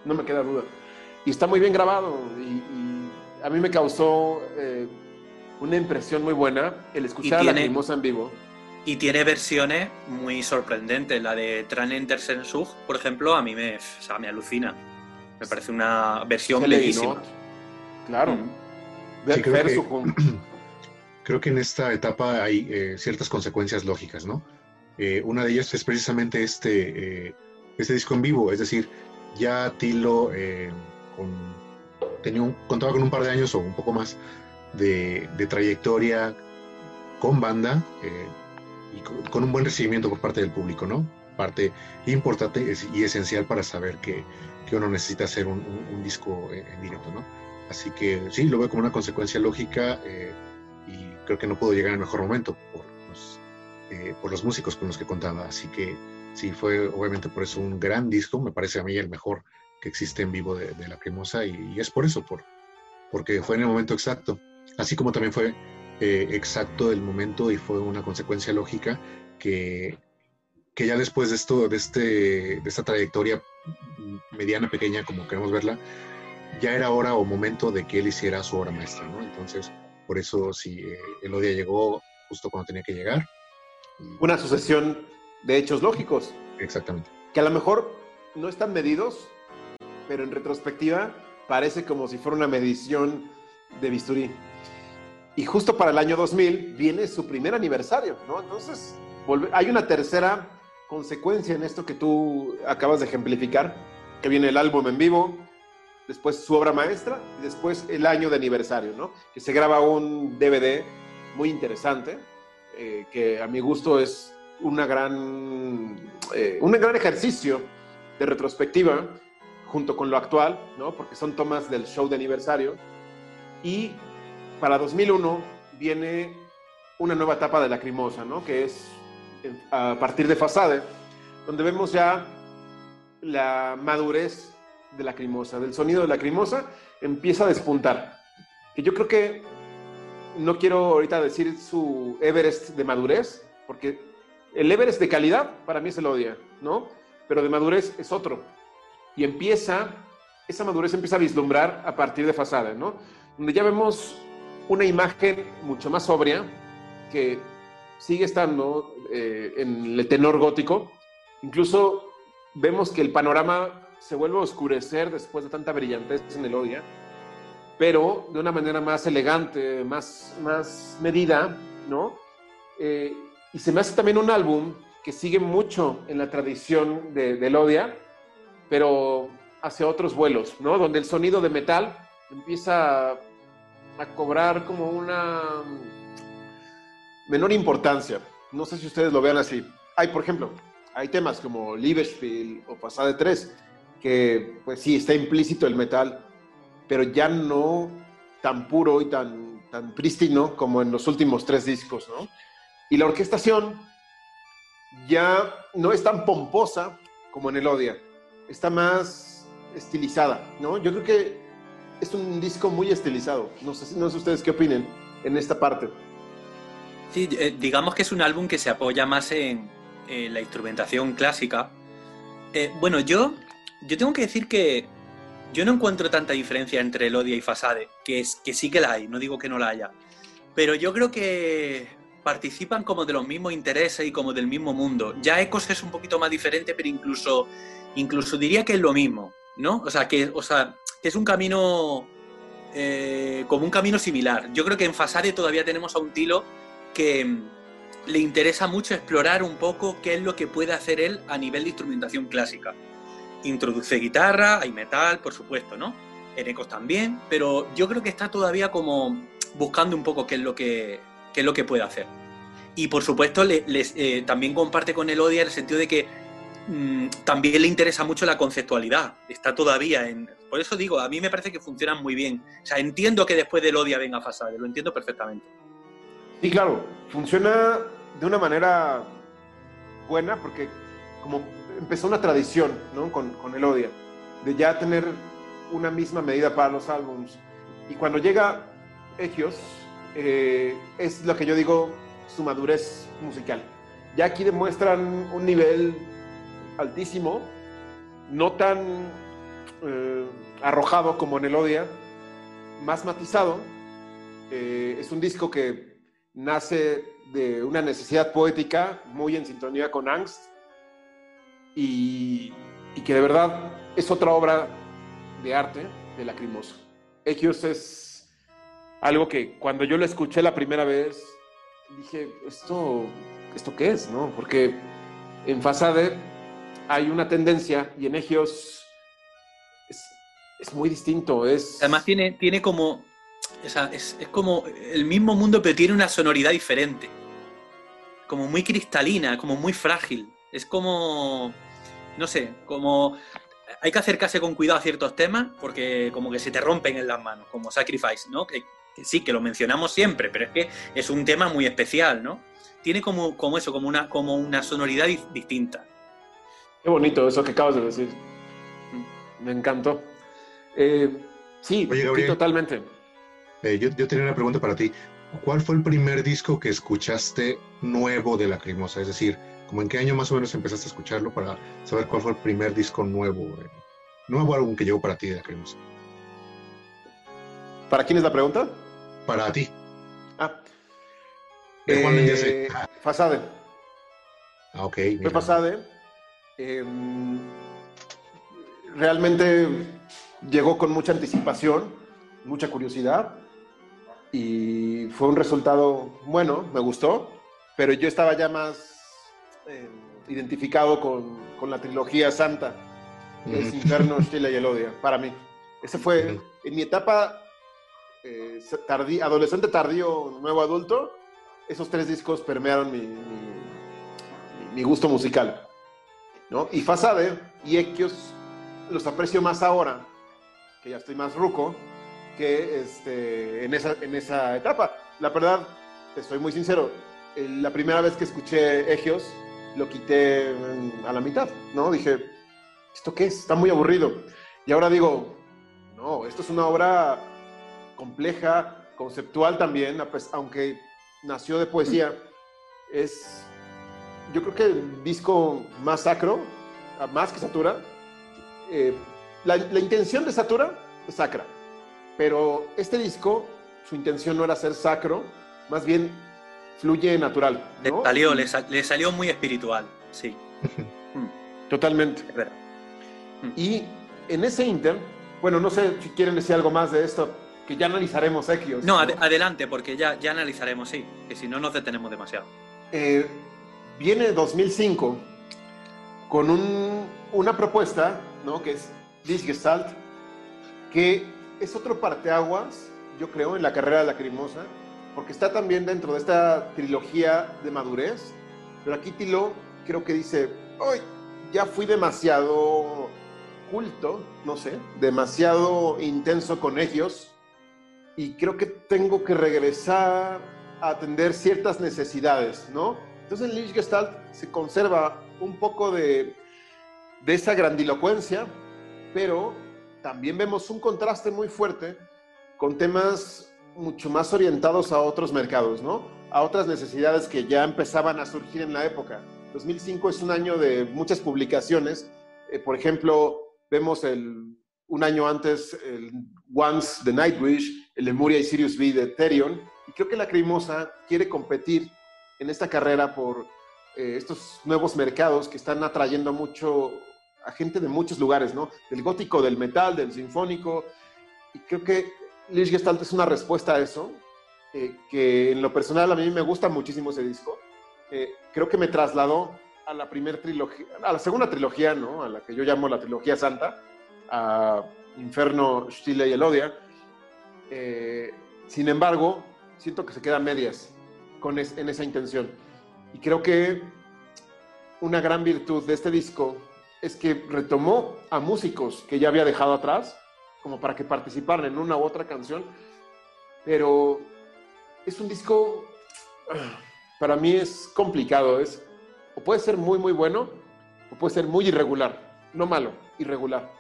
no me queda duda. Y está muy bien grabado y, a mí me causó eh, una impresión muy buena el escuchar a Lacrimosa en vivo. Y tiene versiones muy sorprendentes. La de Tran Sug, por ejemplo, a mí me, me alucina. Me parece una versión bellísima. Claro. Mm. creo, que, en esta etapa hay eh, ciertas consecuencias lógicas, ¿no? Eh, una de ellas es precisamente este, eh, este disco en vivo, es decir, ya Tilo tenía contaba con un par de años o un poco más de, trayectoria con banda y con, un buen recibimiento por parte del público, ¿no? Parte importante y esencial para saber que, uno necesita hacer un, disco en directo, ¿no? Así que sí, lo veo como una consecuencia lógica eh, y creo que no puedo llegar el mejor momento por los, eh, por los músicos con los que contaba. Así que sí, fue obviamente por eso un gran disco, me parece a mí el mejor que existe en vivo de, La Cremosa y, es por eso, por, porque fue en el momento exacto. Así como también fue eh, exacto el momento y fue una consecuencia lógica que, que ya después de esto, de, este, de esta trayectoria mediana, pequeña, como queremos verla, ya era hora o momento de que él hiciera su obra maestra, ¿no? Entonces, por eso sí, eh, el Odia llegó justo cuando tenía que llegar. Una sucesión de hechos lógicos. Exactamente. Que a lo mejor no están medidos, pero en retrospectiva parece como si fuera una medición de bisturí. Y justo para el año 2000 viene su primer aniversario, ¿no? Entonces, hay una tercera consecuencia en esto que tú acabas de ejemplificar, que viene el álbum en vivo, después su obra maestra y después el año de aniversario, ¿no? Que se graba un DVD muy interesante, eh, que a mi gusto es una gran, eh, un gran ejercicio de retrospectiva junto con lo actual, ¿no? Porque son tomas del show de aniversario. Y para 2001 viene una nueva etapa de Lacrimosa, ¿no? Que es a partir de Fasade, donde vemos ya la madurez de lacrimosa, del sonido de lacrimosa, empieza a despuntar. Que yo creo que no quiero ahorita decir su Everest de madurez, porque el Everest de calidad para mí es el odia, ¿no? Pero de madurez es otro. Y empieza, esa madurez empieza a vislumbrar a partir de Fasada, ¿no? Donde ya vemos una imagen mucho más sobria que sigue estando eh, en el tenor gótico. Incluso vemos que el panorama se vuelve a oscurecer después de tanta brillantez en el Odia, pero de una manera más elegante, más, más medida, ¿no? Eh, y se me hace también un álbum que sigue mucho en la tradición de, del Odia, pero hacia otros vuelos, ¿no? Donde el sonido de metal empieza a cobrar como una menor importancia. No sé si ustedes lo vean así. Hay, por ejemplo, hay temas como Liebesspiel o Pasade 3 que pues sí, está implícito el metal, pero ya no tan puro y tan, tan prístino como en los últimos tres discos, ¿no? Y la orquestación ya no es tan pomposa como en el Odia, está más estilizada, ¿no? Yo creo que es un disco muy estilizado, no sé, no sé ustedes qué opinen en esta parte. Sí, eh, digamos que es un álbum que se apoya más en, la instrumentación clásica. Eh, bueno, yo yo tengo que decir que yo no encuentro tanta diferencia entre Elodia y Fasade, que, es, que sí que la hay, no digo que no la haya, pero yo creo que participan como de los mismos intereses y como del mismo mundo. Ya Ecos es un poquito más diferente, pero incluso, incluso diría que es lo mismo, ¿no? O sea, que, es un camino, eh, como un camino similar. Yo creo que en Fasade todavía tenemos a un Tilo que mm, le interesa mucho explorar un poco qué es lo que puede hacer él a nivel de instrumentación clásica introduce guitarra, hay metal, por supuesto, ¿no? En ecos también, pero yo creo que está todavía como buscando un poco qué es lo que, es lo que puede hacer. Y por supuesto les, eh, también comparte con el Odia en el sentido de que mm, también le interesa mucho la conceptualidad. Está todavía en... Por eso digo, a mí me parece que funcionan muy bien. O sea, entiendo que después del Odia venga Fasade, lo entiendo perfectamente. Sí, claro, funciona de una manera buena porque como empezó una tradición ¿no? con, con el Odia, de ya tener una misma medida para los álbums. Y cuando llega Egios, eh, es lo que yo digo su madurez musical. ya aquí demuestran un nivel altísimo, no tan eh, arrojado como en el Odia, más matizado. Eh, es un disco que nace de una necesidad poética muy en sintonía con Angst y, que de verdad es otra obra de arte de Lacrimosa. Equios es algo que cuando yo lo escuché la primera vez dije, ¿esto, ¿esto qué es? ¿no? Porque en Fasade hay una tendencia y en Egios es, muy distinto. Es... Además tiene, tiene como, es, es como el mismo mundo pero tiene una sonoridad diferente. Como muy cristalina, como muy frágil. Es como, no sé, como hay que acercarse con cuidado a ciertos temas porque como que se te rompen en las manos, como Sacrifice, ¿no? Que, sí, que lo mencionamos siempre, pero es que es un tema muy especial, ¿no? Tiene como, como eso, como una, como una sonoridad distinta. Qué bonito eso que acabas de decir. Mm. Me encantó. Eh, sí, totalmente. Eh, yo, yo tenía una pregunta para ti. ¿Cuál fue el primer disco que escuchaste nuevo de Lacrimosa? Es decir, ¿Cómo en qué año más o menos empezaste a escucharlo para saber cuál fue el primer disco nuevo, eh, nuevo álbum que llegó para ti de la Cremosa? ¿Para quién es la pregunta? Para ti. Ah. ¿De cuándo eh, Fasade. Ah, ok. Fue Fasade. Em, realmente llegó con mucha anticipación, mucha curiosidad y fue un resultado bueno, me gustó, pero yo estaba ya más eh, identificado con, con, la trilogía santa, es Inferno, y Elodia, para mí. Ese fue, en mi etapa eh, adolescente tardío, nuevo adulto, esos tres discos permearon mi, mi, gusto musical. ¿no? Y Fasade y Equios los aprecio más ahora, que ya estoy más ruco, que este, en, esa, en esa etapa. La verdad, estoy muy sincero, la primera vez que escuché Egios, lo quité a la mitad, ¿no? Dije, ¿esto qué es? Está muy aburrido. Y ahora digo, no, esto es una obra compleja, conceptual también, aunque nació de poesía, es, yo creo que el disco más sacro, más que Satura. Eh, la, la intención de Satura es sacra, pero este disco, su intención no era ser sacro, más bien fluye natural. Le, salió, le, salió muy espiritual, sí. Mm. Totalmente. Mm. Y en ese inter, bueno, no sé si quieren decir algo más de esto, que ya analizaremos Equios. No, adelante, porque ya, ya analizaremos, sí, que si no nos detenemos demasiado. Eh, viene 2005 con un, una propuesta, ¿no? Que es Gestalt, que es otro parteaguas, yo creo, en la carrera de la Crimosa porque está también dentro de esta trilogía de madurez, pero aquí Tilo creo que dice, hoy ya fui demasiado culto, no sé, demasiado intenso con ellos, y creo que tengo que regresar a atender ciertas necesidades, ¿no? Entonces en Lich Gestalt se conserva un poco de, de esa grandilocuencia, pero también vemos un contraste muy fuerte con temas mucho más orientados a otros mercados, ¿no? A otras necesidades que ya empezaban a surgir en la época. 2005 es un año de muchas publicaciones. Eh, por ejemplo, vemos el, un año antes el Once de Nightwish, el Lemuria y Sirius B de Ethereum. Y creo que la Crimosa quiere competir en esta carrera por eh, estos nuevos mercados que están atrayendo mucho a gente de muchos lugares, ¿no? Del gótico, del metal, del sinfónico. Y creo que Lich Gestalt es una respuesta a eso, eh, que en lo personal a mí me gusta muchísimo ese disco. Eh, creo que me trasladó a la primera trilogía, a la segunda trilogía, ¿no? A la que yo llamo la trilogía santa, a Inferno, Stille y Elodia. Eh, sin embargo, siento que se quedan medias con en esa intención. Y creo que una gran virtud de este disco es que retomó a músicos que ya había dejado atrás como para que participaran en una u otra canción, pero es un disco, para mí es complicado, es, o puede ser muy, muy bueno, o puede ser muy irregular, no malo, irregular.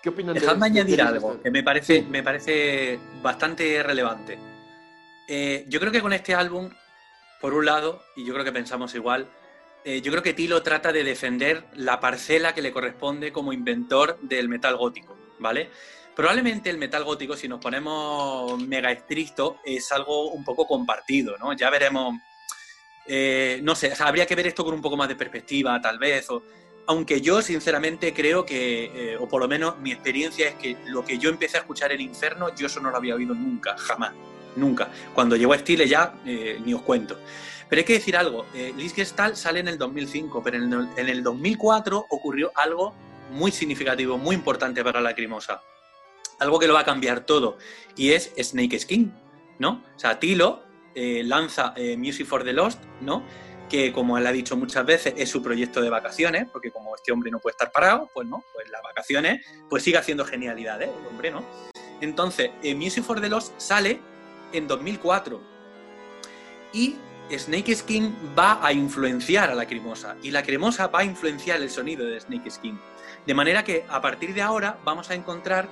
¿Qué opinan Dejadme añadir algo que me parece, me parece bastante relevante. Eh, yo creo que con este álbum por un lado, y yo creo que pensamos igual, eh, yo creo que Tilo trata de defender la parcela que le corresponde como inventor del metal gótico, ¿vale? Probablemente el metal gótico, si nos ponemos mega estricto, es algo un poco compartido, ¿no? Ya veremos, eh, no sé, habría que ver esto con un poco más de perspectiva, tal vez, o, aunque yo sinceramente creo que, eh, o por lo menos mi experiencia es que lo que yo empecé a escuchar en Inferno, yo eso no lo había oído nunca, jamás, nunca. Cuando llegó a Stile ya, ni os cuento. Pero hay que decir algo, eh, Gestalt sale en el 2005, pero en el, en el 2004 ocurrió algo muy significativo, muy importante para la Crimosa. Algo que lo va a cambiar todo, y es Snake Skin, ¿no? O sea, Tilo eh, lanza eh, Music for the Lost, ¿no? Que como él ha dicho muchas veces, es su proyecto de vacaciones, porque como este hombre no puede estar parado, pues no, pues las vacaciones, pues sigue haciendo genialidades, el hombre, ¿no? Entonces, eh, Music for the Lost sale en 2004 y Snake Skin va a influenciar a la cremosa y la cremosa va a influenciar el sonido de Snake Skin. De manera que a partir de ahora vamos a encontrar,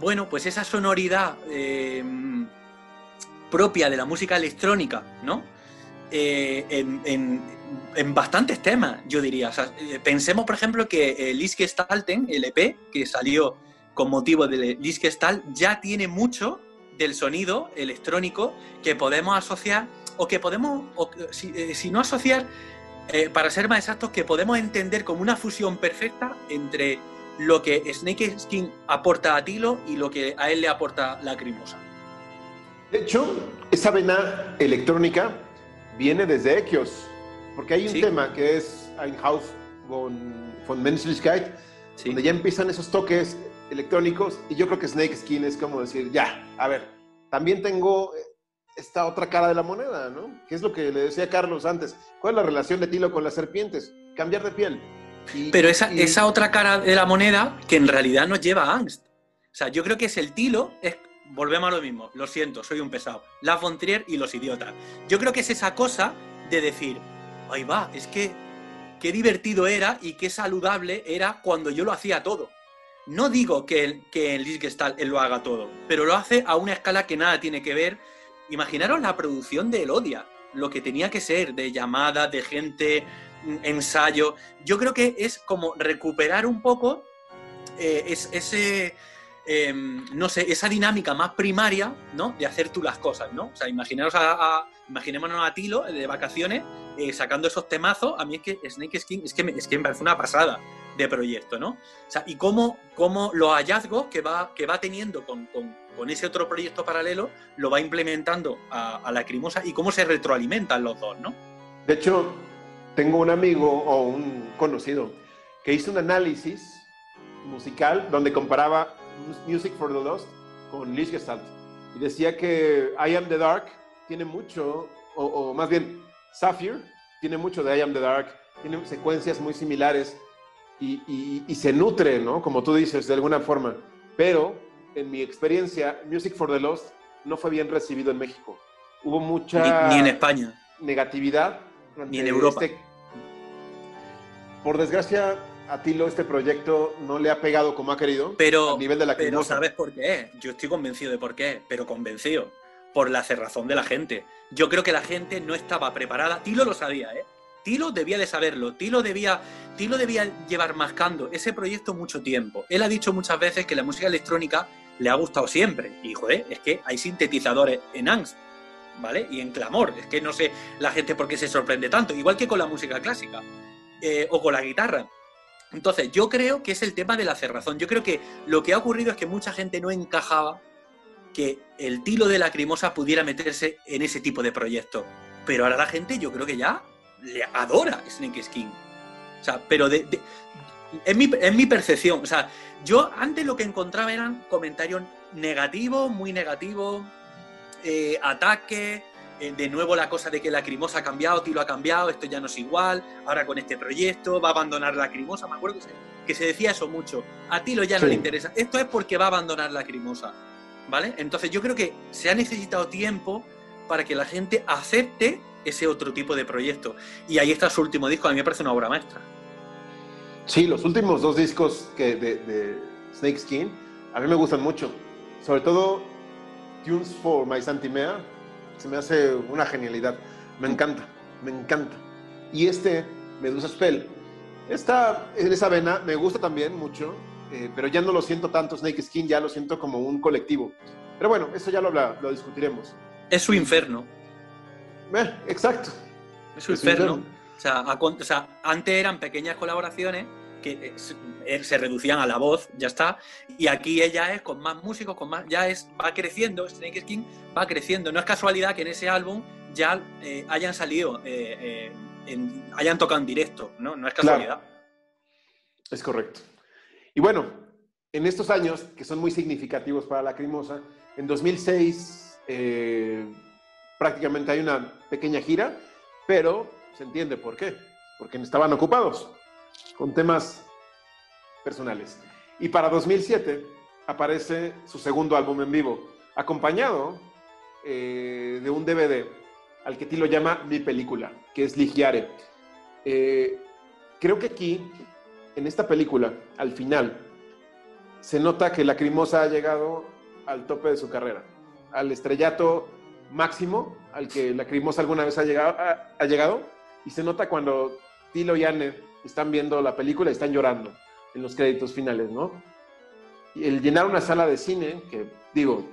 bueno, pues esa sonoridad eh, propia de la música electrónica, ¿no? Eh, en, bastantes temas, yo diría. Eh, pensemos, por ejemplo, que el Gestalten, el EP que salió con motivo de Gestal, ya tiene mucho del sonido electrónico que podemos asociar o que podemos, si, no asociar, eh, para ser más exactos, que podemos entender como una fusión perfecta entre lo que Snake Skin aporta a Tilo y lo que a él le aporta Lacrimosa. De hecho, esa vena electrónica viene desde Equios, porque hay un tema que es Ein Haus von, von Menschlichkeit, donde ya empiezan esos toques electrónicos y yo creo que Snake Skin es como decir, ya, a ver, también tengo esta otra cara de la moneda, ¿no? Que es lo que le decía Carlos antes. ¿Cuál es la relación de Tilo con las serpientes? Cambiar de piel. Pero esa, esa otra cara de la moneda que en realidad nos lleva a angst. O sea, yo creo que es el Tilo, es, volvemos a lo mismo, lo siento, soy un pesado. La Fontrier y los idiotas. Yo creo que es esa cosa de decir, ahí va, es que qué divertido era y qué saludable era cuando yo lo hacía todo. No digo que, que en Liz él lo haga todo, pero lo hace a una escala que nada tiene que ver Imaginaros la producción de Elodia, lo que tenía que ser, de llamadas, de gente, mm, ensayo. Yo creo que es como recuperar un poco eh, ese, em, no sé, esa dinámica más primaria, ¿no? De hacer tú las cosas, ¿no? O sea, imaginaros a, imaginémonos a Tilo de vacaciones eh, sacando esos temazos. A mí es que Snake Skin es que me, es que me parece una pasada de proyecto, ¿no? O sea, y cómo, cómo los hallazgos que va, que va teniendo con ese otro proyecto paralelo lo va implementando a, la Crimosa y cómo se retroalimentan los dos, ¿no? De hecho, tengo un amigo o un conocido que hizo un análisis musical donde comparaba Music for the Lost con Lich y decía que I Am the Dark tiene mucho, o, más bien Sapphire tiene mucho de I Am the Dark, tiene secuencias muy similares y, y se nutre, ¿no? Como tú dices, de alguna forma, pero en mi experiencia, Music for the Lost no fue bien recibido en México. Hubo mucha... Ni, en España. Negatividad. Ni en Europa. Este por desgracia, a Tilo este proyecto no le ha pegado como ha querido pero, a nivel de la Pero ¿sabes por qué? Yo estoy convencido de por qué, pero convencido. Por la cerrazón de la gente. Yo creo que la gente no estaba preparada. Tilo lo sabía, ¿eh? Tilo debía de saberlo, Tilo debía, Tilo debía llevar mascando ese proyecto mucho tiempo. Él ha dicho muchas veces que la música electrónica le ha gustado siempre. Y joder, es que hay sintetizadores en angst, ¿vale? Y en clamor. Es que no sé la gente por qué se sorprende tanto. Igual que con la música clásica eh, o con la guitarra. Entonces, yo creo que es el tema de la cerrazón. Yo creo que lo que ha ocurrido es que mucha gente no encajaba que el tilo de Lacrimosa pudiera meterse en ese tipo de proyectos. Pero ahora la gente, yo creo que ya le adora Snake Skin. O sea, pero de, en, mi, en mi percepción, o sea, yo antes lo que encontraba eran comentarios negativos, muy negativos, eh, ataques, eh, de nuevo la cosa de que la Crimosa ha cambiado, Tilo ha cambiado, esto ya no es igual, ahora con este proyecto va a abandonar la Crimosa, me acuerdo que se, decía eso mucho, a Tilo ya no le interesa, esto es porque va a abandonar la Crimosa, ¿vale? Entonces yo creo que se ha necesitado tiempo para que la gente acepte ese otro tipo de proyecto. Y ahí está su último disco, a mí me parece una obra maestra. Sí, los últimos dos discos que de, de Snake Skin a mí me gustan mucho. Sobre todo Tunes for My Santimea, se me hace una genialidad. Me encanta, me encanta. Y este, Medusa Spell, está en esa vena, me gusta también mucho, eh, pero ya no lo siento tanto Snake Skin, ya lo siento como un colectivo. Pero bueno, eso ya lo, lo discutiremos. Es su inferno. Eh, exacto. Es su inferno. O, sea, o sea, antes eran pequeñas colaboraciones que eh, se reducían a la voz, ya está. Y aquí ella es con más músicos, con más, ya es, va creciendo, Snake Skin va creciendo. No es casualidad que en ese álbum ya eh, hayan salido, eh, hayan tocado en directo, ¿no? No es casualidad. Es correcto. Y bueno, en estos años, que son muy significativos para la Crimosa, en 2006 prácticamente hay una pequeña gira, pero se entiende por qué, porque estaban ocupados con temas personales. Y para 2007 aparece su segundo álbum en vivo, acompañado eh, de un DVD al que Tilo llama Mi Película, que es Ligiare. Eh, creo que aquí, en esta película, al final, se nota que Lacrimosa ha llegado al tope de su carrera, al estrellato máximo al que Lacrimosa alguna vez ha llegado, ha llegado y se nota cuando Tilo y Anne están viendo la película y están llorando en los créditos finales, ¿no? Y el llenar una sala de cine, que digo,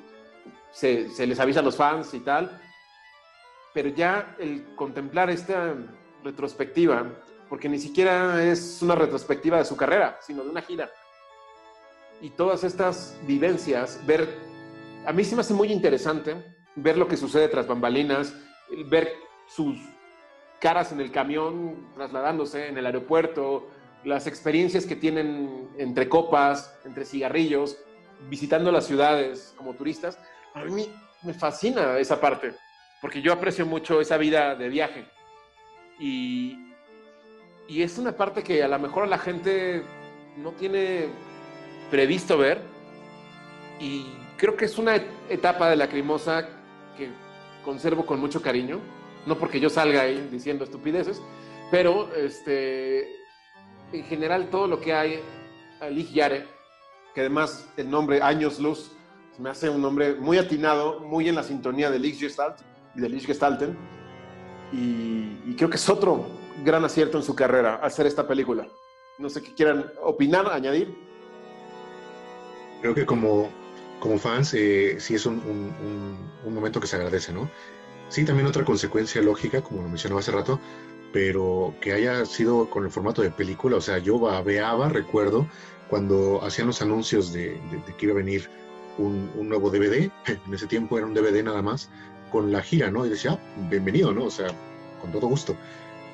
se, les avisa a los fans y tal, pero ya el contemplar esta retrospectiva, porque ni siquiera es una retrospectiva de su carrera, sino de una gira. Y todas estas vivencias, ver, a mí se me hace muy interesante ver lo que sucede tras bambalinas, ver sus caras en el camión trasladándose en el aeropuerto, las experiencias que tienen entre copas, entre cigarrillos, visitando las ciudades como turistas. A mí me fascina esa parte, porque yo aprecio mucho esa vida de viaje. Y, y es una parte que a lo mejor la gente no tiene previsto ver. Y creo que es una etapa de la Lacrimosa que conservo con mucho cariño no porque yo salga ahí diciendo estupideces, pero este, en general todo lo que hay, Lig Yare, que además el nombre Años Luz me hace un nombre muy atinado, muy en la sintonía de Lig Gestalt y de Lich Gestalten, y, creo que es otro gran acierto en su carrera hacer esta película. No sé qué quieran opinar, añadir. Creo que como, como fans eh, sí es un, un momento que se agradece, ¿no? Sí, también otra consecuencia lógica, como lo mencionaba hace rato, pero que haya sido con el formato de película, o sea, yo babeaba, recuerdo, cuando hacían los anuncios de, que iba a venir un, nuevo DVD, en ese tiempo era un DVD nada más, con la gira, ¿no? Y decía, ah, bienvenido, ¿no? O sea, con todo gusto.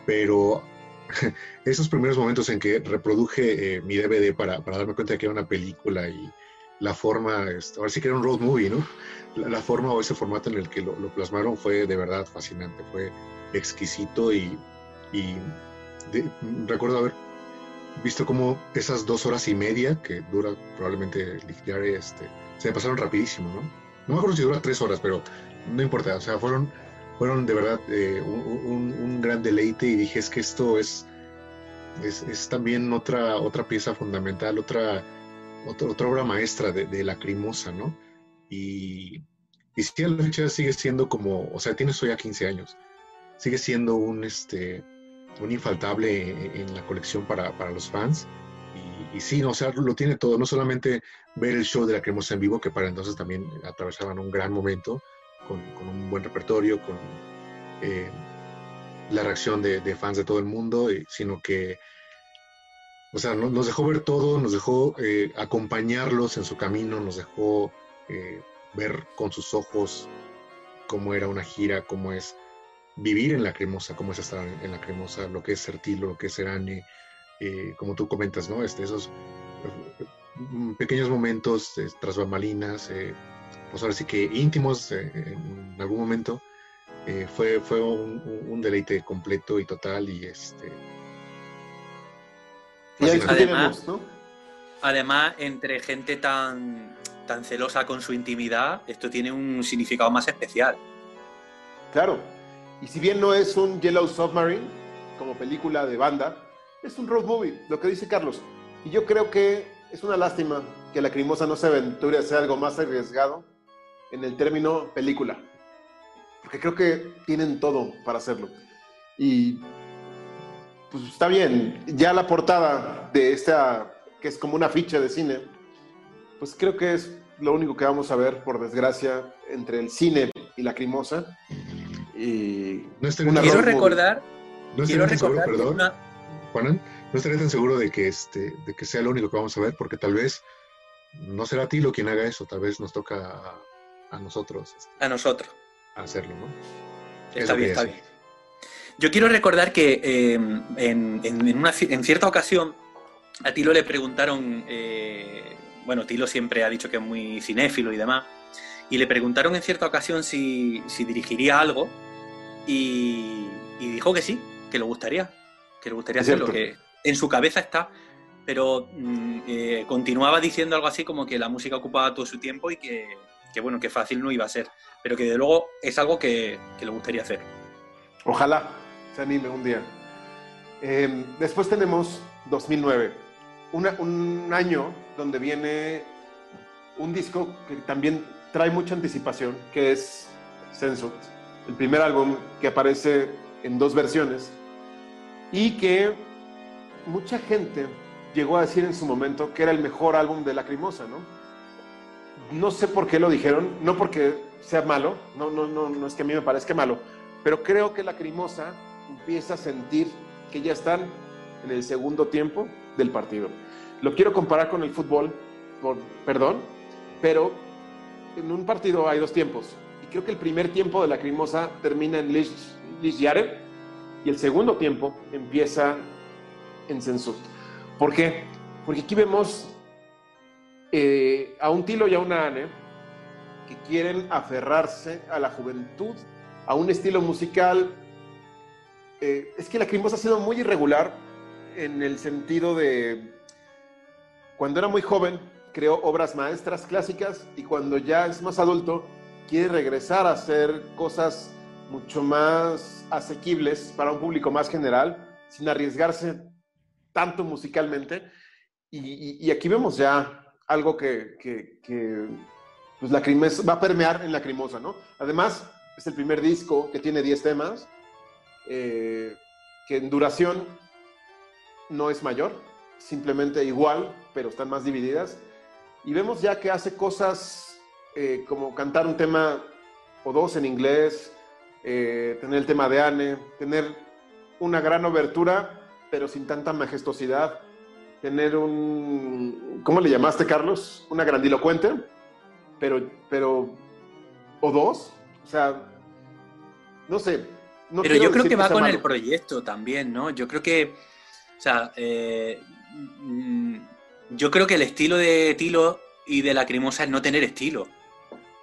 Pero esos primeros momentos en que reproduje eh, mi DVD para, para, darme cuenta de que era una película y la forma, este, ahora sí que era un road movie, ¿no? la, forma o ese formato en el que lo, plasmaron fue de verdad fascinante, fue exquisito y, recuerdo haber visto como esas dos horas y media que dura probablemente el este, se me pasaron rapidísimo, ¿no? No me acuerdo si dura tres horas, pero no importa, o sea, fueron, fueron de verdad eh, un, gran deleite y dije, es que esto es, es, también otra, otra pieza fundamental, otra, otra, obra maestra de, de Lacrimosa, ¿no? Y, y si la fecha sigue siendo como, o sea, tiene hoy ya 15 años, sigue siendo un, este, un infaltable en, la colección para, para los fans. Y, y, sí, o sea, lo tiene todo, no solamente ver el show de la cremosa en vivo, que para entonces también atravesaban un gran momento, con, con un buen repertorio, con eh, la reacción de, de, fans de todo el mundo, sino que, o sea, nos dejó ver todo, nos dejó eh, acompañarlos en su camino, nos dejó eh, ver con sus ojos cómo era una gira, cómo es vivir en la cremosa, cómo es estar en la cremosa, lo que es Sertilo, lo que es Serane, eh, como tú comentas, ¿no? Este, esos mm, pequeños momentos tras bambalinas, eh, pues ahora sí que íntimos en algún momento, fue, fue un, deleite completo y total y este... además, además, entre gente tan tan celosa con su intimidad, esto tiene un significado más especial. Claro. Y si bien no es un Yellow Submarine, como película de banda, es un road movie, lo que dice Carlos. Y yo creo que es una lástima que la Crimosa no se aventure a hacer algo más arriesgado en el término película. porque creo que tienen todo para hacerlo. Y pues está bien, ya la portada de esta, que es como una ficha de cine, pues creo que es lo único que vamos a ver, por desgracia, entre el cine y la crimosa. Y No Quiero tan seguro- recordar, no quiero tan seguro, recordar perdón, una- Juanan, no estaría tan seguro de que, este, de que sea lo único que vamos a ver, porque tal vez no será Tilo quien haga eso, tal vez nos toca a, a nosotros este, a nosotros. hacerlo, ¿no? Está bien, está bien. Yo quiero recordar que eh, en, en- una en cierta ocasión a Tilo le preguntaron, eh, bueno, Tilo siempre ha dicho que es muy cinéfilo y demás, y le preguntaron en cierta ocasión si, si dirigiría algo y, y dijo que sí, que le gustaría, que le gustaría hacerlo, cierto. que en su cabeza está, pero mm, eh, continuaba diciendo algo así como que la música ocupaba todo su tiempo y que, que, bueno, que fácil no iba a ser, pero que de luego es algo que, que le gustaría hacer. Ojalá se anime un día. Eh, después tenemos 2009, una- un año donde viene un disco que también trae mucha anticipación, que es Sensut, el primer álbum que aparece en dos versiones y que mucha gente llegó a decir en su momento que era el mejor álbum de Lacrimosa, ¿no? No sé por qué lo dijeron, no porque sea malo, no, no, no, no es que a mí me parezca malo, pero creo que Lacrimosa empieza a sentir que ya están en el segundo tiempo del partido. Lo quiero comparar con el fútbol, por, perdón, pero en un partido hay dos tiempos. Y creo que el primer tiempo de Lacrimosa termina en Lich Yare y el segundo tiempo empieza en Sensut. ¿Por qué? Porque aquí vemos eh, a un Tilo y a una Ane que quieren aferrarse a la juventud, a un estilo musical. Eh, es que la Crimosa ha sido muy irregular en el sentido de cuando era muy joven creó obras maestras clásicas y cuando ya es más adulto quiere regresar a hacer cosas mucho más asequibles para un público más general, sin arriesgarse tanto musicalmente. Y, aquí vemos ya algo que, pues, Lacrimosa- va a permear en Lacrimosa, ¿no? Además, es el primer disco que tiene 10 temas, eh, que en duración no es mayor, simplemente igual, pero están más divididas. Y vemos ya que hace cosas eh, como cantar un tema o dos en inglés, eh, tener el tema de Anne, tener una gran obertura, pero sin tanta majestuosidad, tener un, ¿cómo le llamaste, Carlos? Una grandilocuente, pero, pero, o dos, o sea, no sé. No Pero yo creo que va con malo. el proyecto también, ¿no? Yo creo que, o sea, eh, mm, yo creo que el estilo de Tilo y de Lacrimosa es no tener estilo.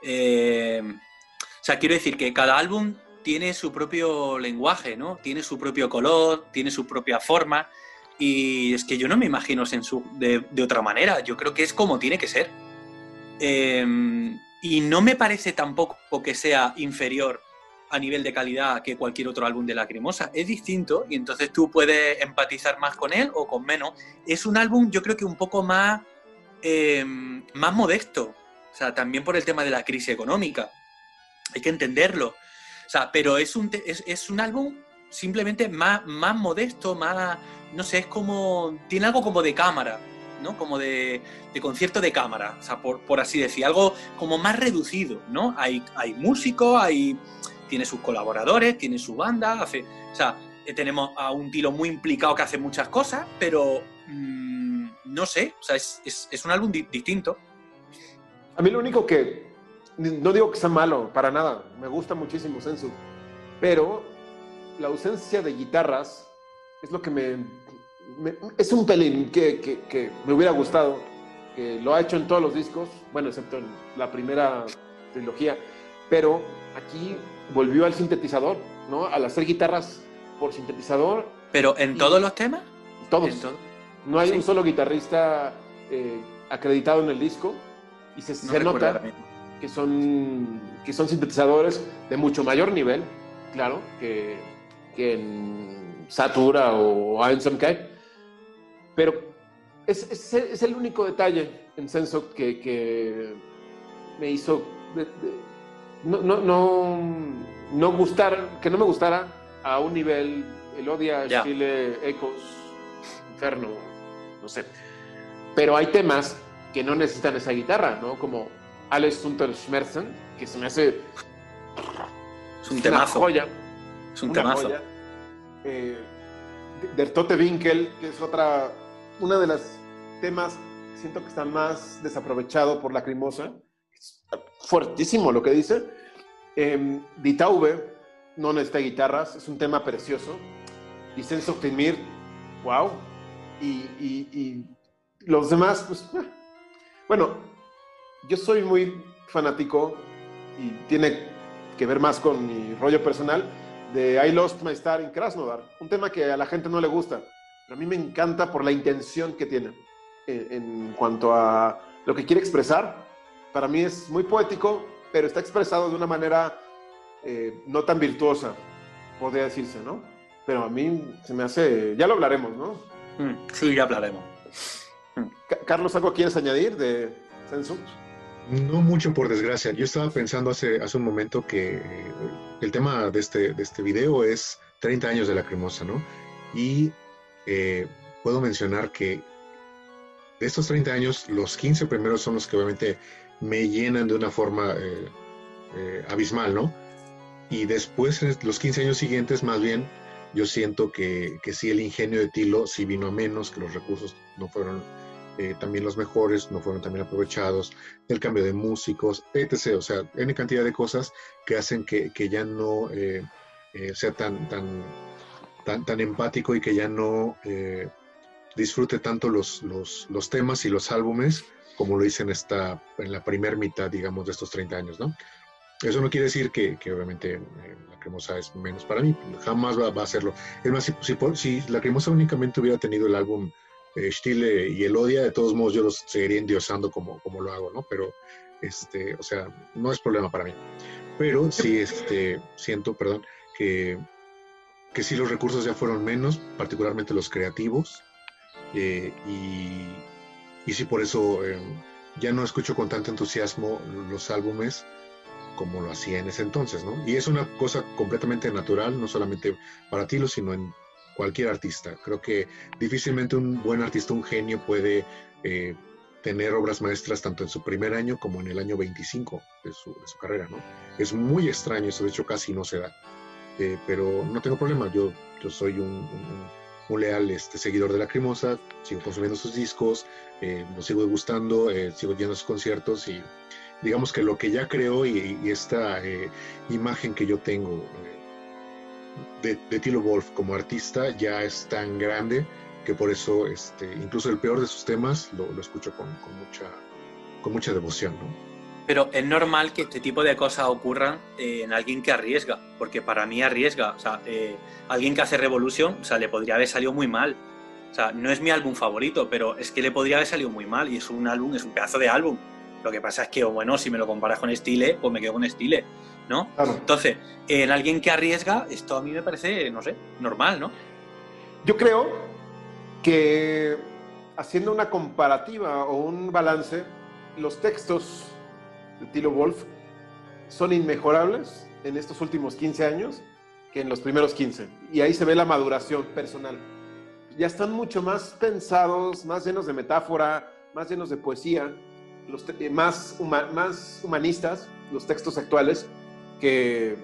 Eh, o sea, quiero decir que cada álbum tiene su propio lenguaje, ¿no? Tiene su propio color, tiene su propia forma. Y es que yo no me imagino de, de otra manera. Yo creo que es como tiene que ser. Eh, y no me parece tampoco que sea inferior a nivel de calidad que cualquier otro álbum de Lacrimosa. Es distinto y entonces tú puedes empatizar más con él o con menos. Es un álbum yo creo que un poco más, eh, más modesto. O sea, también por el tema de la crisis económica. Hay que entenderlo. O sea, pero es un, es, es un álbum simplemente más, más modesto, más, no sé, es como, tiene algo como de cámara, ¿no? Como de, de concierto de cámara, o sea, por, por así decir, algo como más reducido, ¿no? Hay, hay músicos, hay, tiene sus colaboradores, tiene su banda, hace, o sea, eh, tenemos a un tilo muy implicado que hace muchas cosas, pero mm, no sé, o sea, es, es- es un álbum di- distinto. A mí lo único que, no digo que sea malo, para nada, me gusta muchísimo Sensu, pero la ausencia de guitarras es lo que me... me- es un pelín que, que- que me hubiera gustado, que lo ha hecho en todos los discos, bueno, excepto en la primera trilogía, pero aquí volvió al sintetizador, ¿no? Al hacer guitarras por sintetizador, Pero en todos los temas, todos. todo- No hay Sí. un solo guitarrista eh, acreditado en el disco y se, no se nota que son, que son sintetizadores de mucho mayor nivel, claro, que, que en Satura o Einstein Pero es, es, es el único detalle en Senso que, que me hizo... de- de- no, no, no, no gustar, que no me gustara a un nivel, el odia, Ya. Chile, Ecos, Inferno, no sé. Pero hay temas que no necesitan esa guitarra, ¿no? Como Alex Schmerzen, que se me hace Es un una temazo. joya. Es un una temazo. joya. Eh, Der Tote Winkel, que es otra, una de las temas que siento que está más desaprovechado por Lacrimosa. Fuertísimo lo que dice. Eh, Die Taube no necesita guitarras, es un tema precioso. Of Timir, wow. Y, y- y los demás, pues, eh. bueno, yo soy muy fanático y tiene que ver más con mi rollo personal de I Lost My Star in Krasnodar, un tema que a la gente no le gusta, pero a mí me encanta por la intención que tiene en, en cuanto a lo que quiere expresar. Para mí es muy poético, pero está expresado de una manera eh, no tan virtuosa, podría decirse, ¿no? Pero a mí se me hace, ya lo hablaremos, ¿no? Mm, Sí, ya hablaremos. Ca- Carlos, ¿algo quieres añadir de Sensu? No mucho, por desgracia. Yo estaba pensando hace, hace un momento que eh, el tema de este, de este video es 30 años de Lacrimosa, ¿no? Y eh, puedo mencionar que de estos 30 años, los 15 primeros son los que obviamente me llenan de una forma eh, eh, abismal, ¿no? Y después, los 15 años siguientes, más bien, yo siento que, que sí, el ingenio de Tilo sí vino a menos, que los recursos no fueron eh, también los mejores, no fueron también aprovechados, el cambio de músicos, etc. O sea, N cantidad de cosas que hacen que, que ya no sea tan, tan, tan, tan empático y que ya no disfrute tanto los, los, los temas y los álbumes como lo hice en, esta, en la primera mitad, digamos, de estos 30 años, ¿no? Eso no quiere decir que, que obviamente eh, la cremosa es menos para mí, jamás va, va a serlo. Es más, si, si, si la cremosa únicamente hubiera tenido el álbum eh, Stile y Elodia, de todos modos yo los seguiría endiosando como, como lo hago, ¿no? Pero, este, o sea, no es problema para mí. Pero sí, este, siento, perdón, que, que sí los recursos ya fueron menos, particularmente los creativos, eh, y, y sí por eso eh, ya no escucho con tanto entusiasmo los álbumes como lo hacía en ese entonces, ¿no? Y es una cosa completamente natural, no solamente para Tilo, sino en cualquier artista. Creo que difícilmente un buen artista, un genio, puede eh, tener obras maestras tanto en su primer año como en el año 25 de su, de su carrera, ¿no? Es muy extraño, eso de hecho casi no se da. Eh, pero no tengo problema, yo, yo soy un, un- un leal este, seguidor de la Crimosa, sigo consumiendo sus discos, eh, nos sigo gustando, eh, sigo yendo a sus conciertos y digamos que lo que ya creo y, y esta eh, imagen que yo tengo eh, de, de Tilo Wolf como artista ya es tan grande que por eso este, incluso el peor de sus temas lo, lo escucho con, con mucha, con mucha devoción, ¿no? Pero es normal que este tipo de cosas ocurran eh, en alguien que arriesga, porque para mí arriesga. O sea, eh, alguien que hace Revolution, o sea, le podría haber salido muy mal. O sea, no es mi álbum favorito, pero es que le podría haber salido muy mal y es un álbum, es un pedazo de álbum. Lo que pasa es que, bueno, si me lo comparas con Stile, pues me quedo con Stile, ¿no? Claro. Entonces, en alguien que arriesga, esto a mí me parece, no sé, normal, ¿no? Yo creo que haciendo una comparativa o un balance, los textos de Tilo Wolf son inmejorables en estos últimos 15 años que en los primeros 15. Y ahí se ve la maduración personal. Ya están mucho más pensados, más llenos de metáfora, más llenos de poesía, eh, más, huma- más humanistas, los textos actuales, que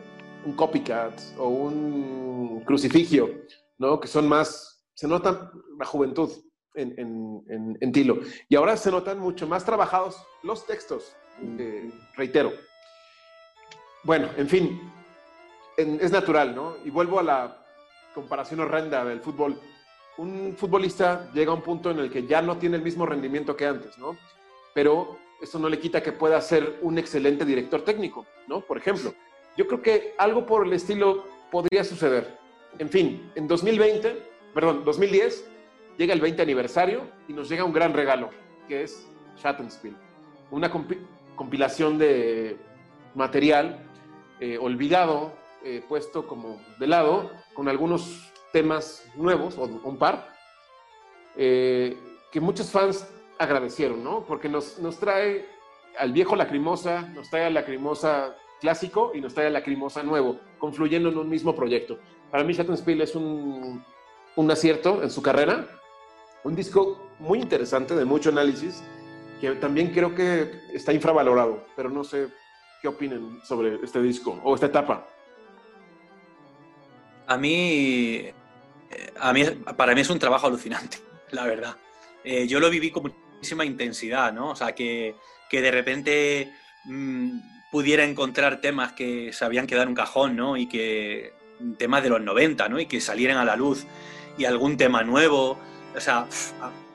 un copycat o un crucifijo, ¿no? Que son más, se nota la juventud en, en- en- en Tilo. Y ahora se notan mucho más trabajados los textos, eh, reitero. Bueno, en fin, es natural, ¿no? Y vuelvo a la comparación horrenda del fútbol. Un futbolista llega a un punto en el que ya no tiene el mismo rendimiento que antes, ¿no? Pero eso no le quita que pueda ser un excelente director técnico, ¿no? Por ejemplo, yo creo que algo por el estilo podría suceder. En fin, en 2020, perdón, 2010, llega el 20 aniversario y nos llega un gran regalo, que es Schattenspiel. Una compilación de material eh, olvidado, eh, puesto como de lado, con algunos temas nuevos, o un par, eh, que muchos fans agradecieron, ¿no? Porque nos, nos trae al viejo Lacrimosa, nos trae a Lacrimosa clásico y nos trae a Lacrimosa nuevo, confluyendo en un mismo proyecto. Para mí Spiel es un, un acierto en su carrera, un disco muy interesante, de mucho análisis, que también creo que está infravalorado, pero no sé qué opinen sobre este disco o esta etapa. A mí, eh, a mí, para mí es un trabajo alucinante, la verdad. Eh, yo lo viví con muchísima intensidad, ¿no? O sea, que, que de repente mm, pudiera encontrar temas que se habían quedado en un cajón, ¿no? Y que temas de los 90, ¿no? Y que salieran a la luz y algún tema nuevo. O sea,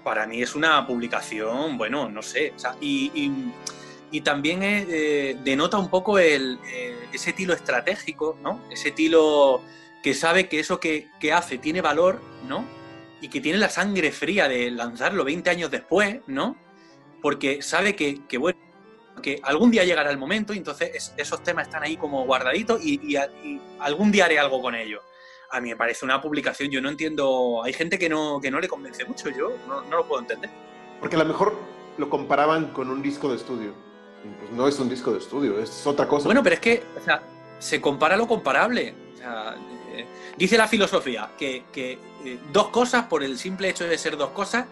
para mí es una publicación, bueno, no sé. Y, y, también eh, denota un poco el, eh, ese tiro estratégico, ¿no? Ese tiro que sabe que eso que, hace tiene valor, ¿no? Y que tiene la sangre fría de lanzarlo 20 años después, ¿no? Porque sabe que, que bueno, que algún día llegará el momento y entonces esos temas están ahí como guardaditos y, algún día haré algo con ellos. A mí me parece una publicación, yo no entiendo, hay gente que no, que no le convence mucho, yo no, lo puedo entender. Porque a lo mejor lo comparaban con un disco de estudio. Pues no es un disco de estudio, es otra cosa. Bueno, pero es que, o sea, se compara lo comparable. O sea, eh, dice la filosofía que, que eh, dos cosas, por el simple hecho de ser dos cosas,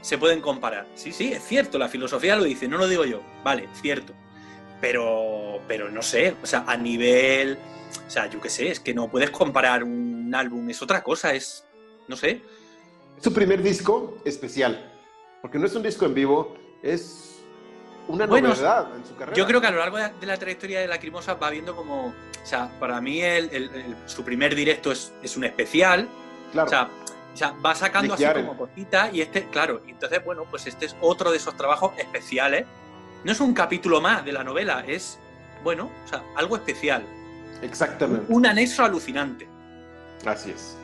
se pueden comparar. Sí, sí, es cierto, la filosofía lo dice, no lo digo yo, vale, cierto. Pero, pero no sé, o sea, a nivel, o sea, yo qué sé, es que no puedes comparar un álbum, es otra cosa, es, no sé. Es su primer disco especial, porque no es un disco en vivo, es una novedad en su carrera. Yo creo que a lo largo de la trayectoria de Lacrimosa va viendo como, o sea, para mí su primer directo es, es un especial, claro. o sea, o sea, va sacando así como cositas y este, claro, y entonces, bueno, pues este es otro de esos trabajos especiales. No es un capítulo más de la novela, es, bueno, o sea, algo especial. Exactamente. Un, anexo alucinante. Así es.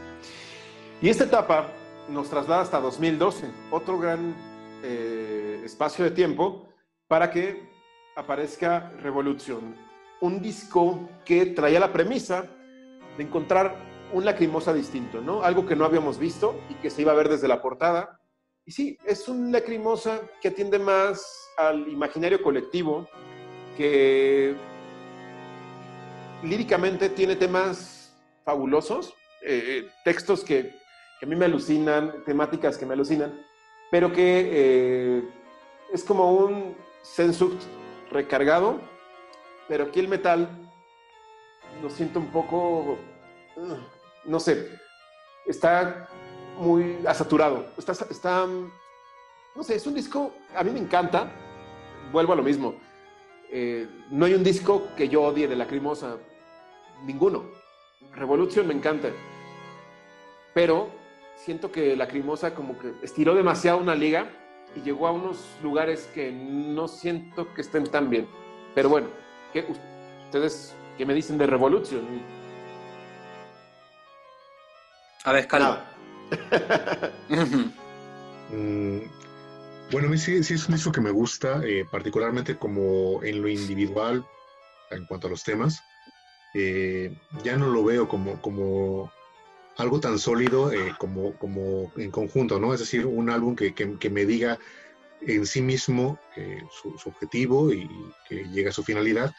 Y esta etapa nos traslada hasta 2012, otro gran eh, espacio de tiempo para que aparezca Revolución, un disco que traía la premisa de encontrar un lacrimosa distinto, ¿no? Algo que no habíamos visto y que se iba a ver desde la portada. Y sí, es un lacrimosa que atiende más al imaginario colectivo, que líricamente tiene temas fabulosos, eh, textos que, a mí me alucinan, temáticas que me alucinan, pero que eh, es como un sensuct recargado, pero aquí el metal lo siento un poco no sé, está muy asaturado. Está, está, no sé, es un disco, a mí me encanta, vuelvo a lo mismo. Eh, no hay un disco que yo odie de Lacrimosa, ninguno. Revolution me encanta. Pero siento que Lacrimosa como que estiró demasiado una liga y llegó a unos lugares que no siento que estén tan bien. Pero bueno, ¿qué, ustedes qué me dicen de Revolution? A ver, Carlos. Mm, bueno, a mí sí, es un disco que me gusta, eh, particularmente como en lo individual, en cuanto a los temas. Eh, ya no lo veo como, como algo tan sólido eh, como, como en conjunto, ¿no? Es decir, un álbum que, que, me diga en sí mismo su, objetivo y que llegue a su finalidad,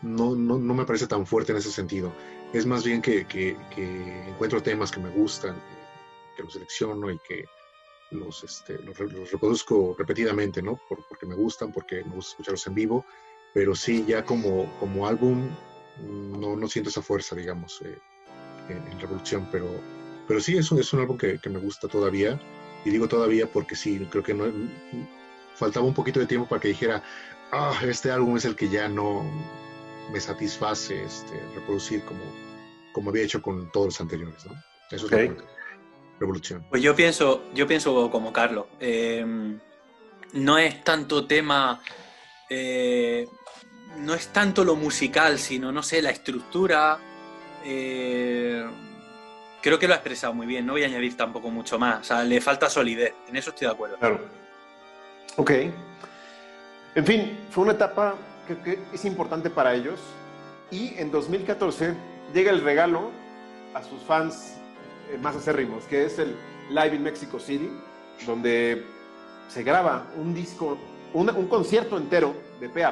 no, no, no me parece tan fuerte en ese sentido es más bien que, encuentro temas que me gustan, que los selecciono y que los, este, los, reproduzco repetidamente, ¿no? porque me gustan, porque me gusta escucharlos en vivo, pero sí, ya como, como álbum no, no siento esa fuerza, digamos, eh, en, Revolución, pero, pero sí, es un, es un álbum que, me gusta todavía, y digo todavía porque sí, creo que no, faltaba un poquito de tiempo para que dijera, ah, este álbum es el que ya no, me satisface este, reproducir como, como había hecho con todos los anteriores, ¿no? Eso es la revolución. Pues yo pienso, yo pienso como Carlos. Eh, no es tanto tema, eh, no es tanto lo musical, sino, no sé, la estructura. Eh, creo que lo ha expresado muy bien, no voy a añadir tampoco mucho más. O sea, le falta solidez, en eso estoy de acuerdo. Claro. Ok. En fin, fue una etapa que es importante para ellos. Y en 2014 llega el regalo a sus fans eh, más acérrimos, que es el Live in Mexico City, donde se graba un disco, un, concierto entero de pe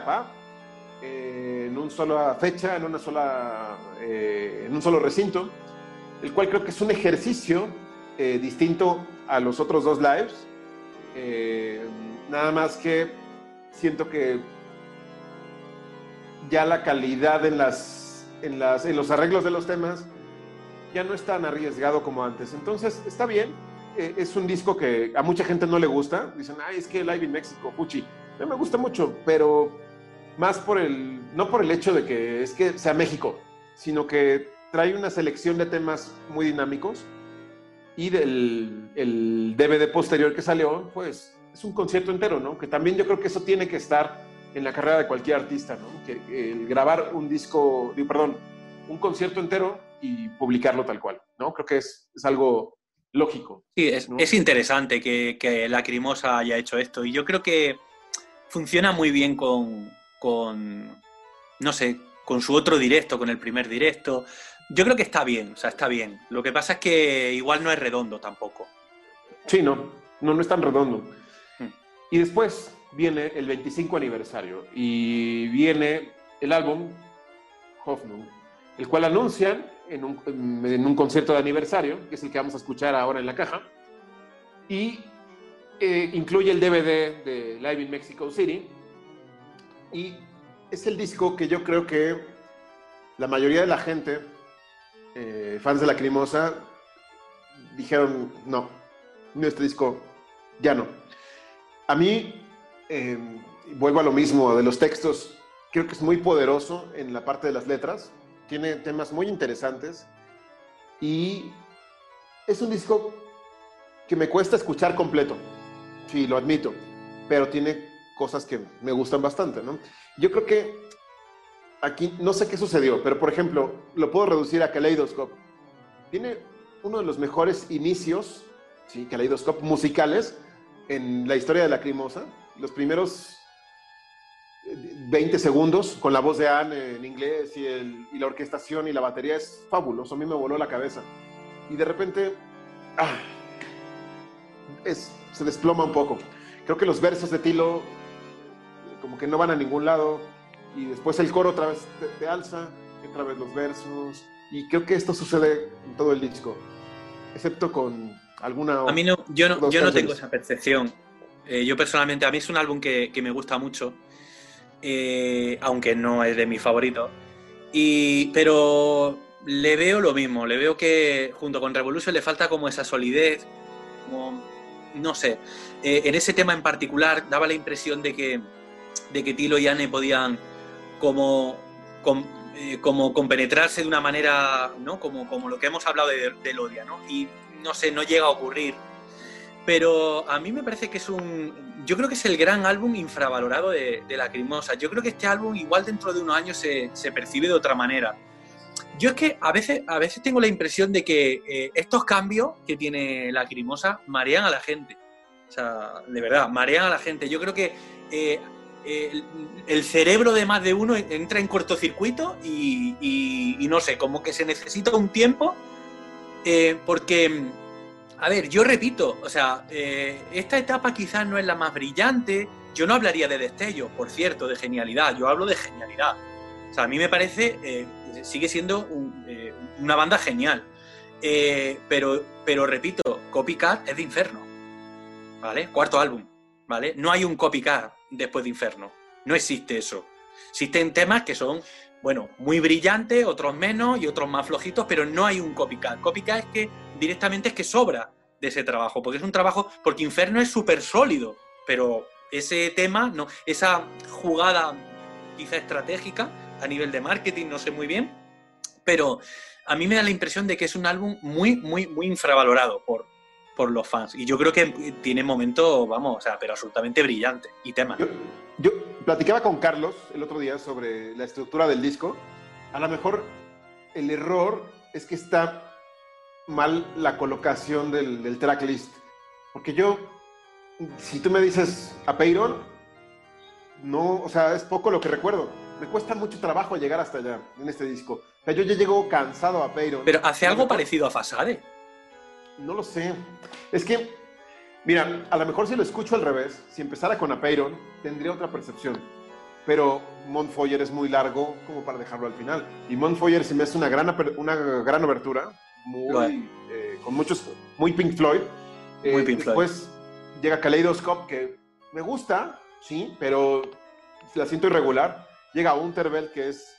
eh, en una sola fecha, en, una sola, eh, en un solo recinto, el cual creo que es un ejercicio eh, distinto a los otros dos lives. nada más que siento que ya la calidad en, las, en, las, en los arreglos de los temas ya no es tan arriesgado como antes. Entonces, está bien. es un disco que a mucha gente no le gusta. Dicen, ay, es que Live in México, Puchi. A mí me gusta mucho, pero más por el, no por el hecho de que es que sea México, sino que trae una selección de temas muy dinámicos y del el DVD posterior que salió, pues es un concierto entero, ¿no? Que también yo creo que eso tiene que estar en la carrera de cualquier artista, ¿no? Que el grabar un disco, perdón, un concierto entero y publicarlo tal cual, ¿no? Creo que es, es algo lógico. Sí, es, es interesante que, que Lacrimosa haya hecho esto y yo creo que funciona muy bien con, con, no sé, con su otro directo, con el primer directo. Yo creo que está bien, o sea, está bien. Lo que pasa es que igual no es redondo tampoco. Sí, no, no, no es tan redondo. Hmm. Y después viene el 25 aniversario y viene el álbum Hoffman, el cual anuncian en un, en un, concierto de aniversario, que es el que vamos a escuchar ahora en la caja, y eh, incluye el DVD de Live in Mexico City, y es el disco que yo creo que la mayoría de la gente, eh, fans de la Crimosa, dijeron, no, este disco ya no. A mí, em, vuelvo a lo mismo de los textos, creo que es muy poderoso en la parte de las letras, tiene temas muy interesantes. Y es un disco que me cuesta escuchar completo, sí, lo admito, pero tiene cosas que me gustan bastante, ¿no? Yo creo que aquí, no sé qué sucedió, pero por ejemplo, lo puedo reducir a Kaleidoscope. Tiene uno de los mejores inicios, sí, Kaleidoscope, musicales en la historia de la Crimosa. Los primeros 20 eh, segundos con la voz de Anne en inglés y, el, y la orquestación y la batería es fabuloso. A mí me voló la cabeza. Y de repente, ah, es, se desploma un poco. Creo que los versos de Tilo como que no van a ningún lado, y después el coro otra vez te, alza, otra vez los versos, y creo que esto sucede en todo el disco, excepto con alguna... A mí no, yo no, yo no tengo esa percepción. Eh, yo personalmente, a mí es un álbum que, que me gusta mucho, eh, aunque no es de mis favoritos, y, pero le veo lo mismo, le veo que junto con Revolution le falta como esa solidez, como, no sé, eh, en ese tema en particular daba la impresión de que de que Tilo y Anne podían como, eh, como compenetrarse de una manera, ¿no? Como, como lo que hemos hablado de, de Lodia, ¿no? Y no sé, no llega a ocurrir. Pero a mí me parece que es un. Yo creo que es el gran álbum infravalorado de, de Lacrimosa. Yo creo que este álbum, igual dentro de unos años, se, se, percibe de otra manera. Yo es que a veces, a veces tengo la impresión de que eh, estos cambios que tiene Lacrimosa marean a la gente. O sea, de verdad, marean a la gente. Yo creo que eh, el, cerebro de más de uno entra en cortocircuito y, no sé, como que se necesita un tiempo eh, porque, a ver, yo repito, o sea, eh, esta etapa quizás no es la más brillante, yo no hablaría de destello, por cierto, de genialidad, yo hablo de genialidad. O sea, a mí me parece, eh, sigue siendo una banda genial, pero, pero repito, Copycat es de Inferno, ¿vale? Cuarto álbum, ¿vale? No hay un Copycat después de Inferno. No existe eso. Existen temas que son, bueno, muy brillantes, otros menos y otros más flojitos, pero no hay un copycat. Copycat es que directamente es que sobra de ese trabajo, porque es un trabajo, porque Inferno es súper sólido, pero ese tema, no, esa jugada quizá estratégica a nivel de marketing, no sé muy bien, pero a mí me da la impresión de que es un álbum muy, muy, muy infravalorado por, por los fans. Y yo creo que tiene momentos, vamos, o sea, pero absolutamente brillante y tema. Yo, platicaba con Carlos el otro día sobre la estructura del disco. A lo mejor el error es que está mal la colocación del, del tracklist. Porque yo, si tú me dices a Peyron, no, o sea, es poco lo que recuerdo. Me cuesta mucho trabajo llegar hasta allá en este disco. O sea, yo ya llego cansado a Peyron. Pero hace algo parecido a Fasade. No lo sé. Es que, mira, a lo mejor si lo escucho al revés, si empezara con Apeiron, tendría otra percepción. pero Montfoyer es muy largo como para dejarlo al final. Y Montfoyer se me hace una gran, una gran abertura, muy, eh, con muchos, muy Pink Floyd. muy Pink Floyd. Después llega Kaleidoscope, que me gusta, sí, pero la siento irregular. Llega Unterbell, que es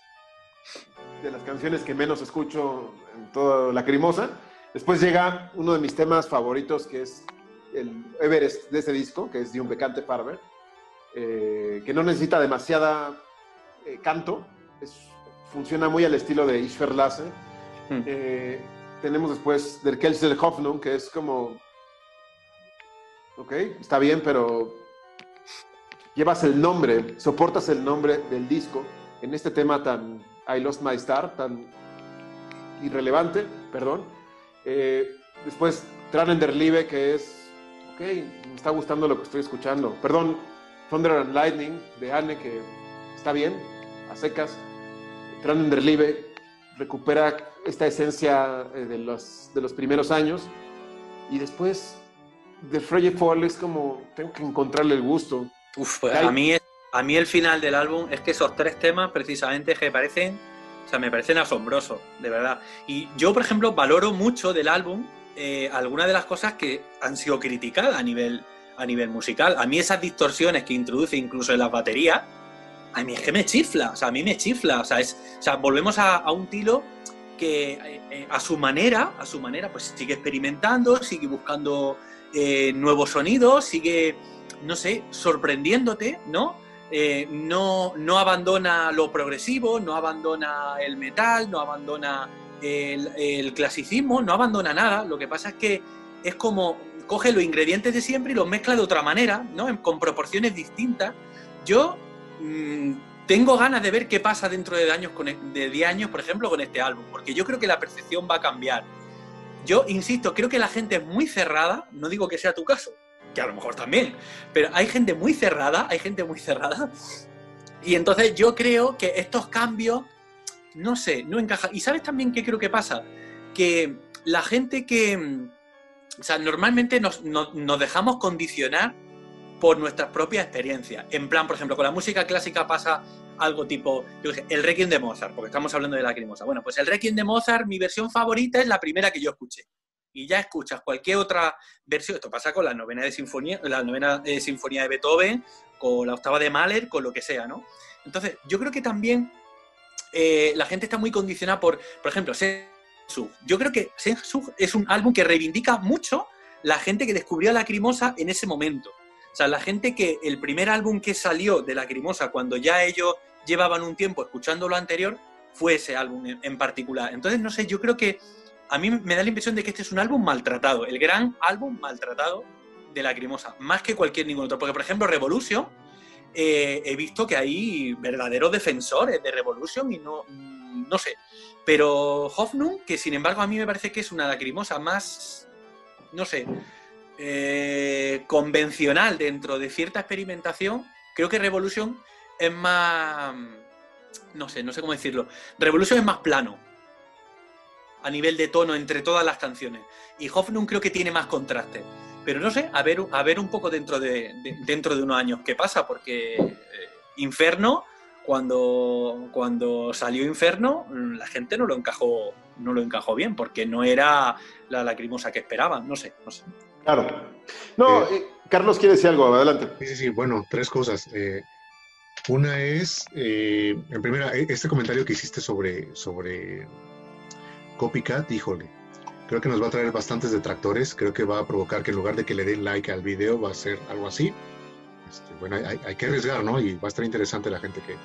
de las canciones que menos escucho en toda la crimosa. Después llega uno de mis temas favoritos, que es el Everest de ese disco, que es de un becante Farber, eh, que no necesita demasiada eh, canto, funciona muy al estilo de Ishver Lasse. Hmm. Eh, tenemos después del Kelsey Hoffnung, que es como, ok, está bien, pero llevas el nombre, soportas el nombre del disco en este tema tan I Lost My Star, tan irrelevante, perdón. Eh, después Tranender Live, que es, ok, me está gustando lo que estoy escuchando. Perdón, Thunder and Lightning de Anne, que está bien, a secas. Tranender Live recupera esta esencia eh, de los, de los primeros años. Y después de Freddie Fall es como, tengo que encontrarle el gusto. Uf, pues a mí, a mí el final del álbum es que esos tres temas precisamente que parecen, o sea, me parecen asombrosos, de verdad. Y yo, por ejemplo, valoro mucho del álbum eh, algunas de las cosas que han sido criticadas a nivel, a nivel musical. A mí esas distorsiones que introduce incluso en las baterías, a mí es que me chifla, o sea, a mí me chifla. O sea, es, o sea volvemos a, un tilo que eh, eh, a su manera, a su manera, pues sigue experimentando, sigue buscando nuevos sonidos, sigue no sé, sorprendiéndote, ¿no? Eh, no, no abandona lo progresivo, no abandona el metal, no abandona el, clasicismo, no abandona nada. Lo que pasa es que es como coge los ingredientes de siempre y los mezcla de otra manera, ¿no? Con proporciones distintas. Yo mm, tengo ganas de ver qué pasa dentro de, años con, e, de 10 años, por ejemplo, con este álbum, porque yo creo que la percepción va a cambiar. Yo insisto, creo que la gente es muy cerrada, no digo que sea tu caso, que a lo mejor también, pero hay gente muy cerrada, hay gente muy cerrada, y entonces yo creo que estos cambios, no sé, no encajan. ¿Y sabes también qué creo que pasa? Que la gente que, o sea, normalmente nos, dejamos condicionar por nuestras propias experiencias. En plan, por ejemplo, con la música clásica pasa algo tipo, yo dije, el Requiem de Mozart, porque estamos hablando de la Lacrimosa. Bueno, pues el Requiem de Mozart, mi versión favorita es la primera que yo escuché y ya escuchas cualquier otra versión, esto pasa con la novena de sinfonía, la novena de sinfonía de Beethoven, con la octava de Mahler, con lo que sea, ¿no? Entonces, yo creo que también eh, la gente está muy condicionada por, por ejemplo, Sensug. Yo creo que Sensug es un álbum que reivindica mucho la gente que descubrió la Lacrimosa en ese momento. O sea, la gente que el primer álbum que salió de la Lacrimosa, cuando ya ellos llevaban un tiempo escuchando lo anterior, fue ese álbum en particular. Entonces, no sé, yo creo que a mí me da la impresión de que este es un álbum maltratado, el gran álbum maltratado de Lacrimosa, más que cualquier ningún otro. Porque, por ejemplo, Revolution, eh, he visto que hay verdaderos defensores de Revolution y no, no sé. Pero Hoffnung, que sin embargo a mí me parece que es una Lacrimosa más, no sé, eh, convencional dentro de cierta experimentación, creo que Revolution es más, no sé, no sé cómo decirlo. Revolution es más plano a nivel de tono entre todas las canciones. Y Hoffnung creo que tiene más contraste. Pero no sé, a ver, a ver un poco dentro de, dentro de unos años qué pasa, porque eh, Inferno, cuando, cuando salió Inferno, la gente no lo encajó, no lo encajó bien, porque no era la lacrimosa que esperaban, no sé, no sé. Claro. No, eh, Carlos quiere decir algo, adelante. Sí, sí, sí, bueno, tres cosas. Eh, una es, en primera, e-, este comentario que hiciste sobre, sobre Copycat, híjole, creo que nos va a traer bastantes detractores. Creo que va a provocar que en lugar de que le den like al video, va a ser algo así. Este, bueno, hay, que arriesgar, ¿no? Y va a estar interesante la gente que.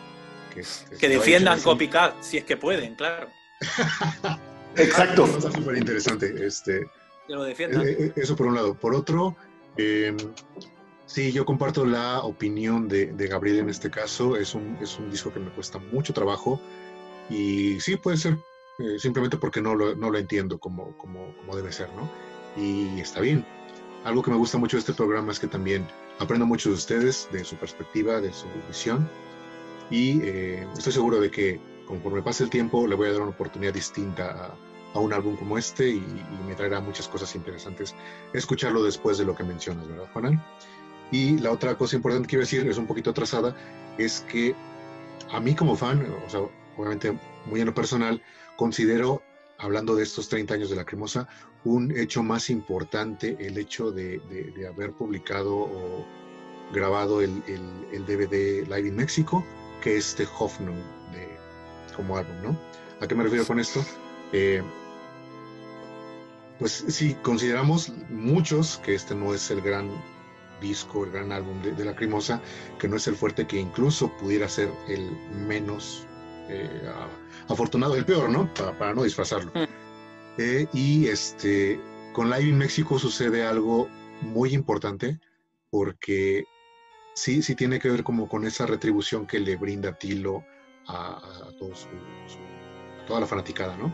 Que, este, defiendan Copycat, si es que pueden, claro. Exacto. Va a súper interesante. Este, que lo defiendan. Eh, eh, eso por un lado. Por otro, eh, sí, yo comparto la opinión de, de, Gabriel en este caso. Es un, es un disco que me cuesta mucho trabajo. Y sí, puede ser eh, simplemente porque no lo, no lo entiendo como, como, como, debe ser, ¿no? Y está bien. Algo que me gusta mucho de este programa es que también aprendo mucho de ustedes, de su perspectiva, de su visión, y eh, estoy seguro de que conforme pase el tiempo le voy a dar una oportunidad distinta a, un álbum como este y, me traerá muchas cosas interesantes escucharlo después de lo que mencionas, ¿verdad, Juanan? Y la otra cosa importante que iba a decir, es un poquito atrasada, es que a mí como fan, o sea, obviamente muy en lo personal, considero, hablando de estos 30 años de la Cremosa, un hecho más importante el hecho de, haber publicado o grabado el, DVD Live in México que este Hoffnung de, como álbum, ¿no? ¿A qué me refiero con esto? Eh, pues sí, consideramos muchos que este no es el gran disco, el gran álbum de, de Lacrimosa, que no es el fuerte, que incluso pudiera ser el menos eh, afortunado, el peor, ¿no? Para, no disfrazarlo. Mm. Eh, y este, con Live in México sucede algo muy importante porque sí, sí tiene que ver como con esa retribución que le brinda Tilo a, toda la fanaticada, ¿no?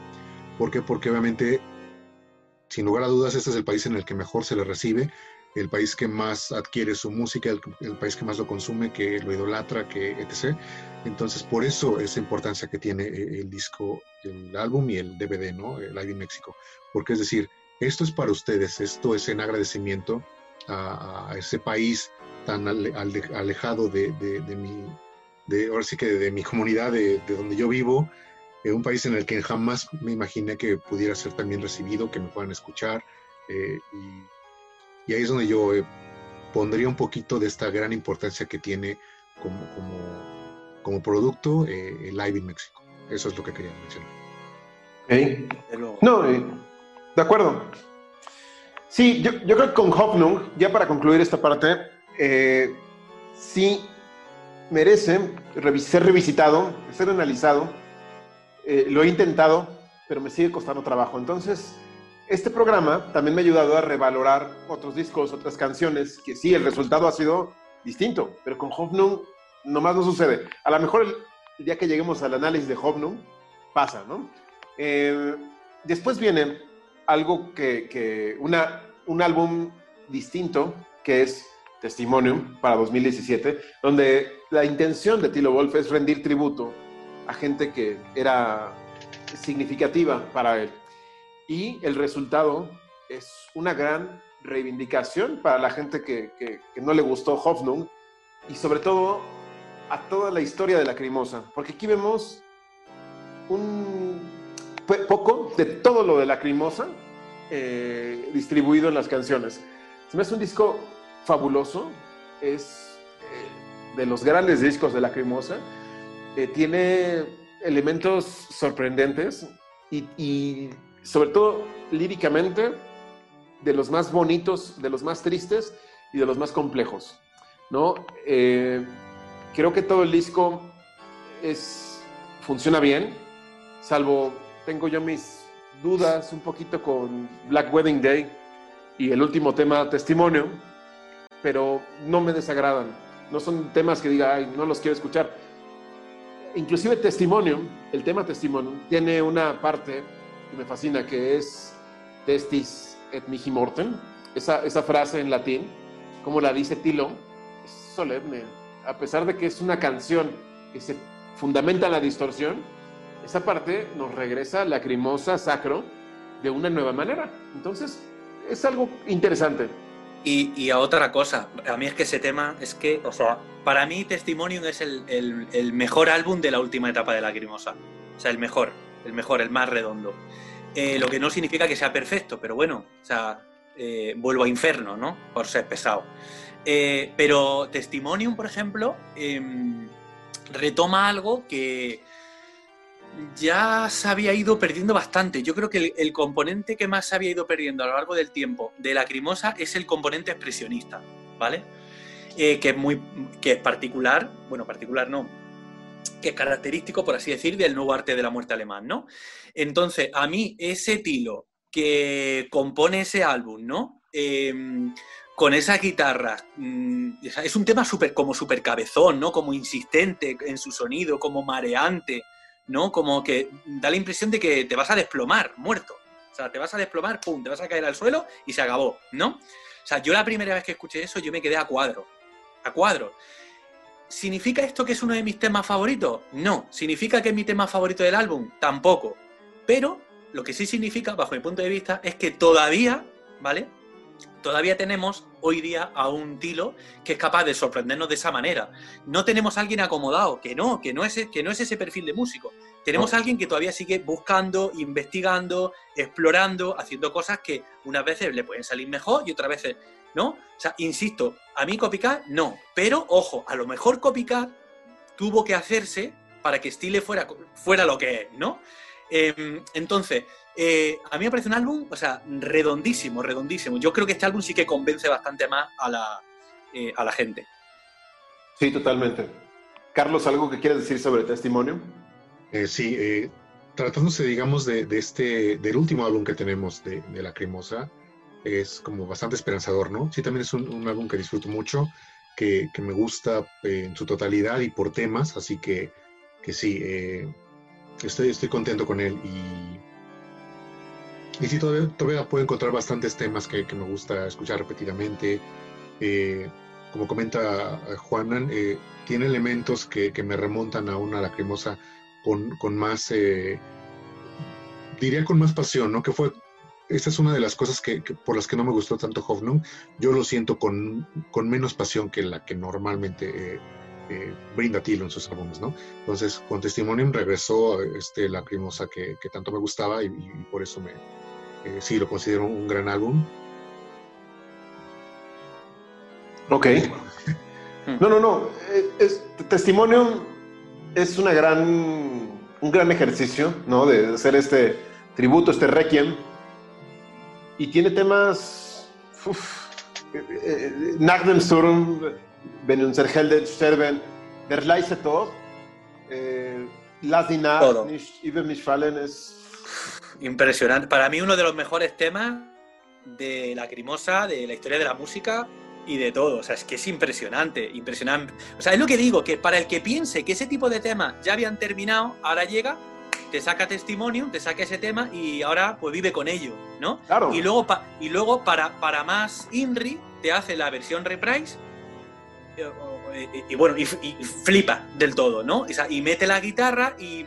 ¿Por Porque obviamente, sin lugar a dudas, este es el país en el que mejor se le recibe, el país que más adquiere su música, el, país que más lo consume, que lo idolatra, que etc. Entonces, por eso esa importancia que tiene eh, el disco, el álbum y el DVD, ¿no? El Live in México. Porque es decir, esto es para ustedes, esto es en agradecimiento a, ese país tan alejado de, mi, de, ahora sí que de mi comunidad, de, donde yo vivo, eh, un país en el que jamás me imaginé que pudiera ser también recibido, que me puedan escuchar. Eh, y y ahí es donde yo eh, pondría un poquito de esta gran importancia que tiene como, como, como producto eh, el Live in México. Eso es lo que quería mencionar. No, eh, de acuerdo. Sí, yo, yo, creo que con Hoffnung, ya para concluir esta parte, sí merece ser revisitado, ser analizado. lo he intentado, pero me sigue costando trabajo. Entonces, este programa también me ha ayudado a revalorar otros discos, otras canciones, que sí, el resultado ha sido distinto, pero con Hoffnung nomás no sucede. A lo mejor el, día que lleguemos al análisis de Hoffnung, pasa, ¿no? Eh, después viene algo que, una, un álbum distinto, que es Testimonium para 2017, donde la intención de Tilo Wolf es rendir tributo a gente que era significativa para él. Y el resultado es una gran reivindicación para la gente que, no le gustó Hoffnung y sobre todo a toda la historia de la Crimosa, porque aquí vemos un poco de todo lo de la Crimosa eh, distribuido en las canciones. Se me hace un disco fabuloso, es eh, de los grandes discos de la Crimosa, eh, tiene elementos sorprendentes y sobre todo líricamente, de los más bonitos, de los más tristes y de los más complejos. ¿no? Eh, creo que todo el disco es, funciona bien, salvo tengo yo mis dudas un poquito con Black Wedding Day y el último tema, Testimonio, pero no me desagradan. No son temas que diga, ay, no los quiero escuchar. Inclusive Testimonio, el tema Testimonio, tiene una parte que me fascina, que es testis et mihi mortem. Esa, esa frase en latín, como la dice Tilo, es solemne. A pesar de que es una canción que se fundamenta en la distorsión, esa parte nos regresa lacrimosa, sacro, de una nueva manera. Entonces, es algo interesante. Y, y, a otra cosa, a mí es que ese tema es que, o sea, para mí Testimonium es el, el, el mejor álbum de la última etapa de Lacrimosa. O sea, el mejor el mejor, el más redondo. Eh, lo que no significa que sea perfecto, pero bueno, o sea, eh, vuelvo a Inferno, ¿no? Por ser pesado. Eh, pero Testimonium, por ejemplo, em, retoma algo que ya se había ido perdiendo bastante. Yo creo que el, componente que más se había ido perdiendo a lo largo del tiempo de Lacrimosa es el componente expresionista, ¿vale? que es muy que es particular, bueno, particular no, que es característico, por así decir, del nuevo arte de la muerte alemán, ¿no? Entonces, a mí ese tilo que compone ese álbum, ¿no? Em, con esas guitarras, mm, es un tema super, como súper cabezón, ¿no? Como insistente en su sonido, como mareante, ¿no? Como que da la impresión de que te vas a desplomar, muerto. O sea, te vas a desplomar, pum, te vas a caer al suelo y se acabó, ¿no? O sea, yo la primera vez que escuché eso, yo me quedé a cuadro. A cuadro. ¿Significa esto que es uno de mis temas favoritos? No. ¿Significa que es mi tema favorito del álbum? Tampoco. Pero lo que sí significa, bajo mi punto de vista, es que todavía, ¿vale? todavía tenemos hoy día a un Tilo que es capaz de sorprendernos de esa manera. No tenemos a alguien acomodado, que no, que no es, que no es ese perfil de músico. Tenemos a alguien que todavía sigue buscando, investigando, explorando, haciendo cosas que unas veces le pueden salir mejor y otras veces no. O sea, insisto, a mí Copycat no, pero ojo, a lo mejor Copycat tuvo que hacerse para que Stile fuera, fuera lo que es, ¿no? Em, entonces, eh, a mí me parece un álbum, o sea, redondísimo, redondísimo. Yo creo que este álbum sí que convence bastante más a la, eh, a la gente. Sí, totalmente. Carlos, ¿algo que quieras decir sobre Testimonio? Eh, sí, tratándose, digamos, de, este, del último álbum que tenemos de, de Lacrimosa, es como bastante esperanzador, ¿no? Sí, también es un, álbum que disfruto mucho, que, me gusta en su totalidad y por temas, así que, que sí, estoy, estoy contento con él y y sí, todavía, todavía puedo encontrar bastantes temas que, me gusta escuchar repetidamente. Eh, como comenta eh, Juanan, eh, tiene elementos que, me remontan a una lacrimosa con, con más, diría con más pasión, ¿no? Que fue, esta es una de las cosas que, por las que no me gustó tanto Hoffnung. Yo lo siento con, con menos pasión que la que normalmente brinda Tilo en sus álbumes, ¿no? Entonces, con Testimonium regresó este lacrimosa que, que tanto me gustaba y por eso me, eh, sí, lo considero un gran álbum. Ok. No, no, no. Eh, es, testimonio es una gran, un gran ejercicio, ¿no? De hacer este tributo, este requiem. Y tiene temas. Uf, eh, Nach dem Sturm, Wenn unser Helden sterben, Der leise Tod, Lass die Nacht nicht über mich fallen, es Impresionante. Para mí uno de los mejores temas de la Lacrimosa, de la historia de la música y de todo. O sea, es que es impresionante, impresionante. O sea, es lo que digo, que para el que piense que ese tipo de temas ya habían terminado, ahora llega, te saca testimonio, te saca ese tema y ahora pues vive con ello, ¿no? Claro. Y luego, y luego para, para más Inri, te hace la versión reprise eh, y, bueno, y, flipa del todo, ¿no? y mete la guitarra y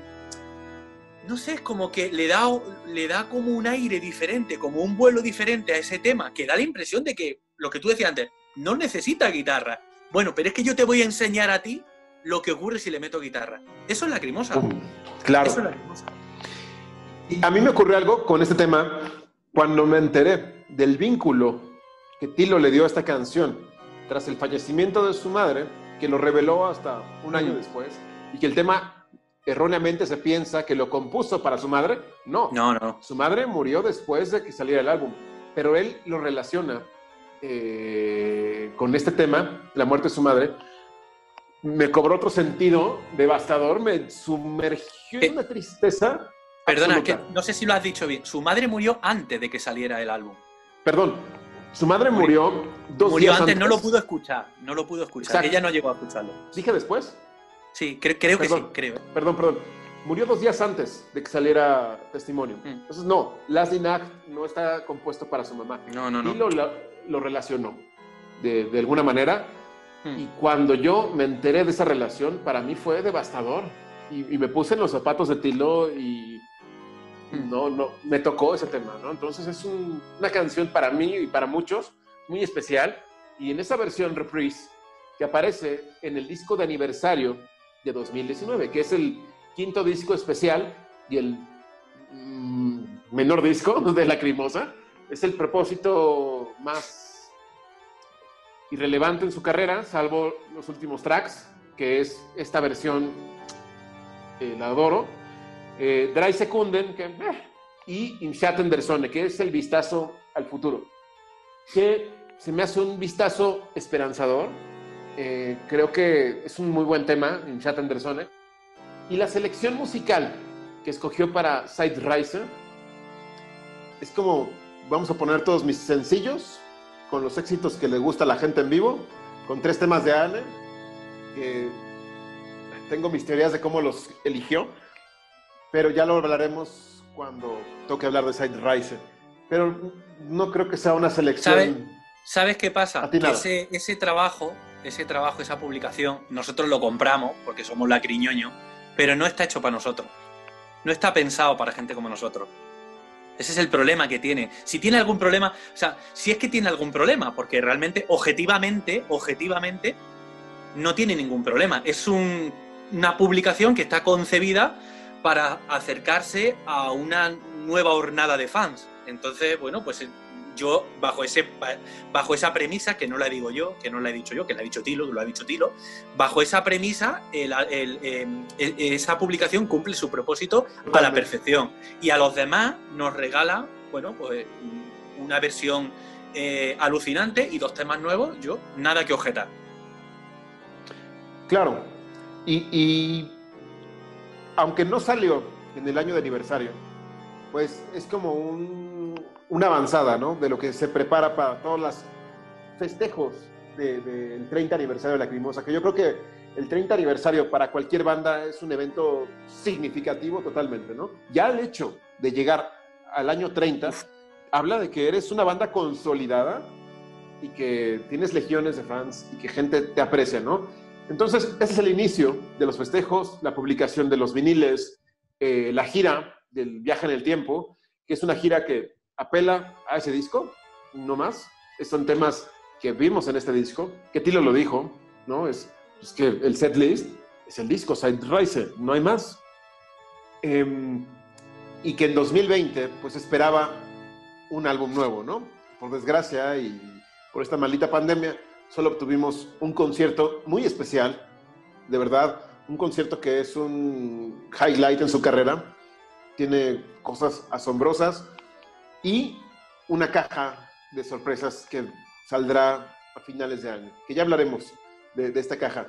no sé, es como que le da, le da como un aire diferente, como un vuelo diferente a ese tema, que da la impresión de que, lo que tú decías antes, no necesita guitarra. Bueno, pero es que yo te voy a enseñar a ti lo que ocurre si le meto guitarra. Eso es lacrimosa. claro. Eso es lacrimosa. Y a mí me ocurrió algo con este tema cuando me enteré del vínculo que Tilo le dio a esta canción tras el fallecimiento de su madre, que lo reveló hasta un año después, y que el tema erróneamente se piensa que lo compuso para su madre. No, no, no. Su madre murió después de que saliera el álbum, pero él lo relaciona eh, con este tema, la muerte de su madre. Me cobró otro sentido devastador, me sumergió en una tristeza. Perdona, que no sé si lo has dicho bien. Su madre murió antes de que saliera el álbum. Perdón, su madre murió, dos murió días antes, no lo pudo escuchar, no lo pudo escuchar. Ella no llegó a escucharlo. ¿Dije después? Sí, creo que sí, creo. Perdón, perdón. Murió dos días antes de que saliera testimonio. Mm. Entonces, no, Last Act no está compuesto para su mamá. No, no, no. Y lo, lo, relacionó de, de, alguna manera. Mm. Y cuando yo me enteré de esa relación, para mí fue devastador. Y, me puse en los zapatos de Tilo y mm. no, no, me tocó ese tema, ¿no? Entonces es una canción para mí y para muchos muy especial. Y en esa versión reprise que aparece en el disco de aniversario de 2019, que es el quinto disco especial y el mm, menor disco de Lacrimosa. Es el propósito más irrelevante en su carrera, salvo los últimos tracks, que es esta versión, eh, la adoro. Eh, Dry Sekunden que, eh, y Inschatten der Sonne, que es el vistazo al futuro. Que se me hace un vistazo esperanzador, eh, creo que es un muy buen tema en Chat Anderson. Y la selección musical que escogió para Side Riser es como, vamos a poner todos mis sencillos con los éxitos que le gusta a la gente en vivo, con tres temas de Anne, que tengo mis teorías de cómo los eligió, pero ya lo hablaremos cuando toque hablar de Side Riser. Pero no creo que sea una selección. ¿Sabes qué pasa? ese, ese trabajo ese trabajo, esa publicación, nosotros lo compramos porque somos lacriñoño, pero no está hecho para nosotros. No está pensado para gente como nosotros. Ese es el problema que tiene. Si tiene algún problema, o sea, si es que tiene algún problema, porque realmente, objetivamente, objetivamente, no tiene ningún problema. Es una publicación que está concebida para acercarse a una nueva hornada de fans. Entonces, bueno, pues yo bajo, ese, bajo esa premisa, que no la digo yo, que no la he dicho yo, que la ha dicho Tilo, que lo ha dicho Tilo, bajo esa premisa, em, esa publicación cumple su propósito a la perfección. Y a los demás nos regala, bueno, pues una versión eh, alucinante y dos temas nuevos, yo nada que objetar. Claro, y aunque no salió en el año de aniversario, pues es como una avanzada, ¿no? De lo que se prepara para todos los festejos del 30 aniversario de la Crimosa, que yo creo que el 30 aniversario para cualquier banda es un evento significativo totalmente, ¿no? Ya el hecho de llegar al año 30 habla de que eres una banda consolidada y que tienes legiones de fans y que gente te aprecia, ¿no? Entonces, ese es el inicio de los festejos, la publicación de los viniles, eh, la gira del viaje en el tiempo, que es una gira que apela a ese disco, no más. Son temas que vimos en este disco, que Tilo lo dijo, ¿no? Es, que el set list es el disco Side Rise, no hay más. Em, y que en 2020, pues esperaba un álbum nuevo, ¿no? Por desgracia y por esta maldita pandemia, solo obtuvimos un concierto muy especial, de verdad, un concierto que es un highlight en su carrera, tiene cosas asombrosas y una caja de sorpresas que saldrá a finales de año, que ya hablaremos de, esta caja.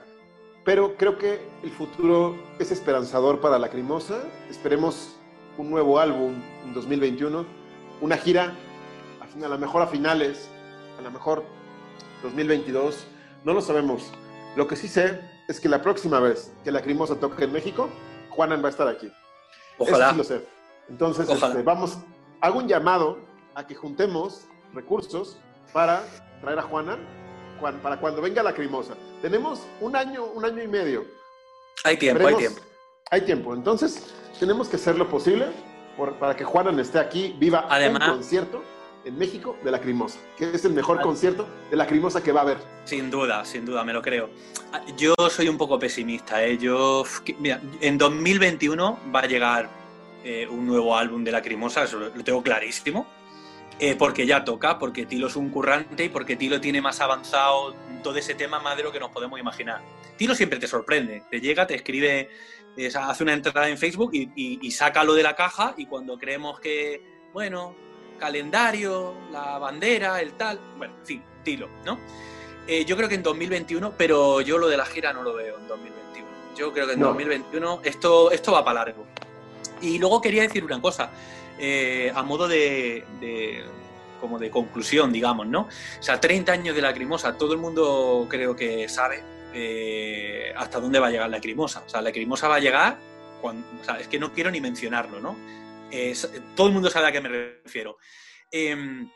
Pero creo que el futuro es esperanzador para Lacrimosa. Esperemos un nuevo álbum en 2021, una gira a, lo mejor a finales, a lo mejor 2022, no lo sabemos. Lo que sí sé es que la próxima vez que Lacrimosa toque en México, Juanan va a estar aquí. Ojalá. Eso sí lo sé. Entonces, este, vamos, hago un llamado a que juntemos recursos para traer a Juana para cuando venga Lacrimosa. Tenemos un año, un año y medio. Hay tiempo, hay tiempo. Hay tiempo. Entonces, tenemos que hacer lo posible para que Juanan esté aquí, viva Además, un concierto en México de Lacrimosa, que es el mejor concierto de Lacrimosa que va a haber. Sin duda, sin duda, me lo creo. Ah, yo soy un poco pesimista, ¿eh? Yo, mira, en 2021 va a llegar eh, un nuevo álbum de Lacrimosa, eso lo tengo clarísimo. Eh, porque ya toca, porque Tilo es un currante y porque Tilo tiene más avanzado todo ese tema más de lo que nos podemos imaginar. Tilo siempre te sorprende, te llega, te escribe, hace una entrada en Facebook y, y saca lo de la caja y cuando creemos que, bueno, calendario, la bandera, el tal, bueno, en fin, tilo, ¿no? Eh, yo creo que en 2021, pero yo lo de la gira no lo veo en 2021. Yo creo que en 2021 esto, esto va para largo. Y luego quería decir una cosa, eh, a modo de, como de conclusión, digamos, ¿no? O sea, 30 años de Lacrimosa, todo el mundo creo que sabe eh, hasta dónde va a llegar Lacrimosa. O sea, Lacrimosa va a llegar, cuando, o sea, es que no quiero ni mencionarlo, ¿no? todo el mundo sabe a qué me refiero. Em,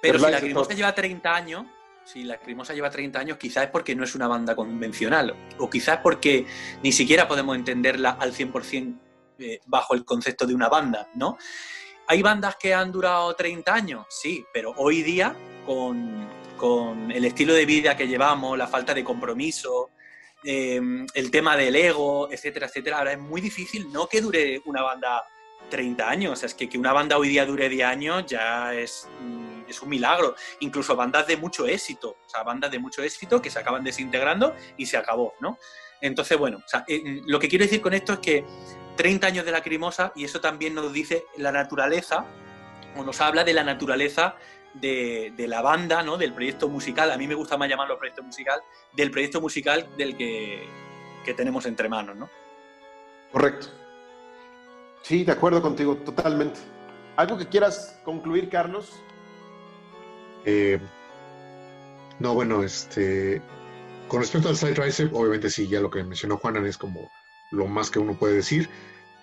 pero si la Crimosa lleva 30 años, si la Crimosa lleva 30 años, quizás es porque no es una banda convencional, o quizás porque ni siquiera podemos entenderla al 100% eh, bajo el concepto de una banda, ¿no? ¿Hay bandas que han durado 30 años? Sí, pero hoy día, con, con el estilo de vida que llevamos, la falta de compromiso, em, el tema del ego, etcétera, etcétera, ahora es muy difícil no que dure una banda 30 años. Es que que una banda hoy día dure 10 años ya es, mm, es un milagro. Incluso bandas de mucho éxito, o sea, bandas de mucho éxito que se acaban desintegrando y se acabó, ¿no? Entonces, bueno, eh, lo que quiero decir con esto es que 30 años de lacrimosa, y eso también nos dice la naturaleza, o nos habla de la naturaleza de, la banda, ¿no? Del proyecto musical, a mí me gusta más llamarlo proyecto musical, del proyecto musical del que, que tenemos entre manos, ¿no? Correcto. Sí, de acuerdo contigo, totalmente. ¿Algo que quieras concluir, Carlos? Eh, no, bueno, este. Con respecto al Side Riser, obviamente sí, ya lo que mencionó Juanan es como lo más que uno puede decir.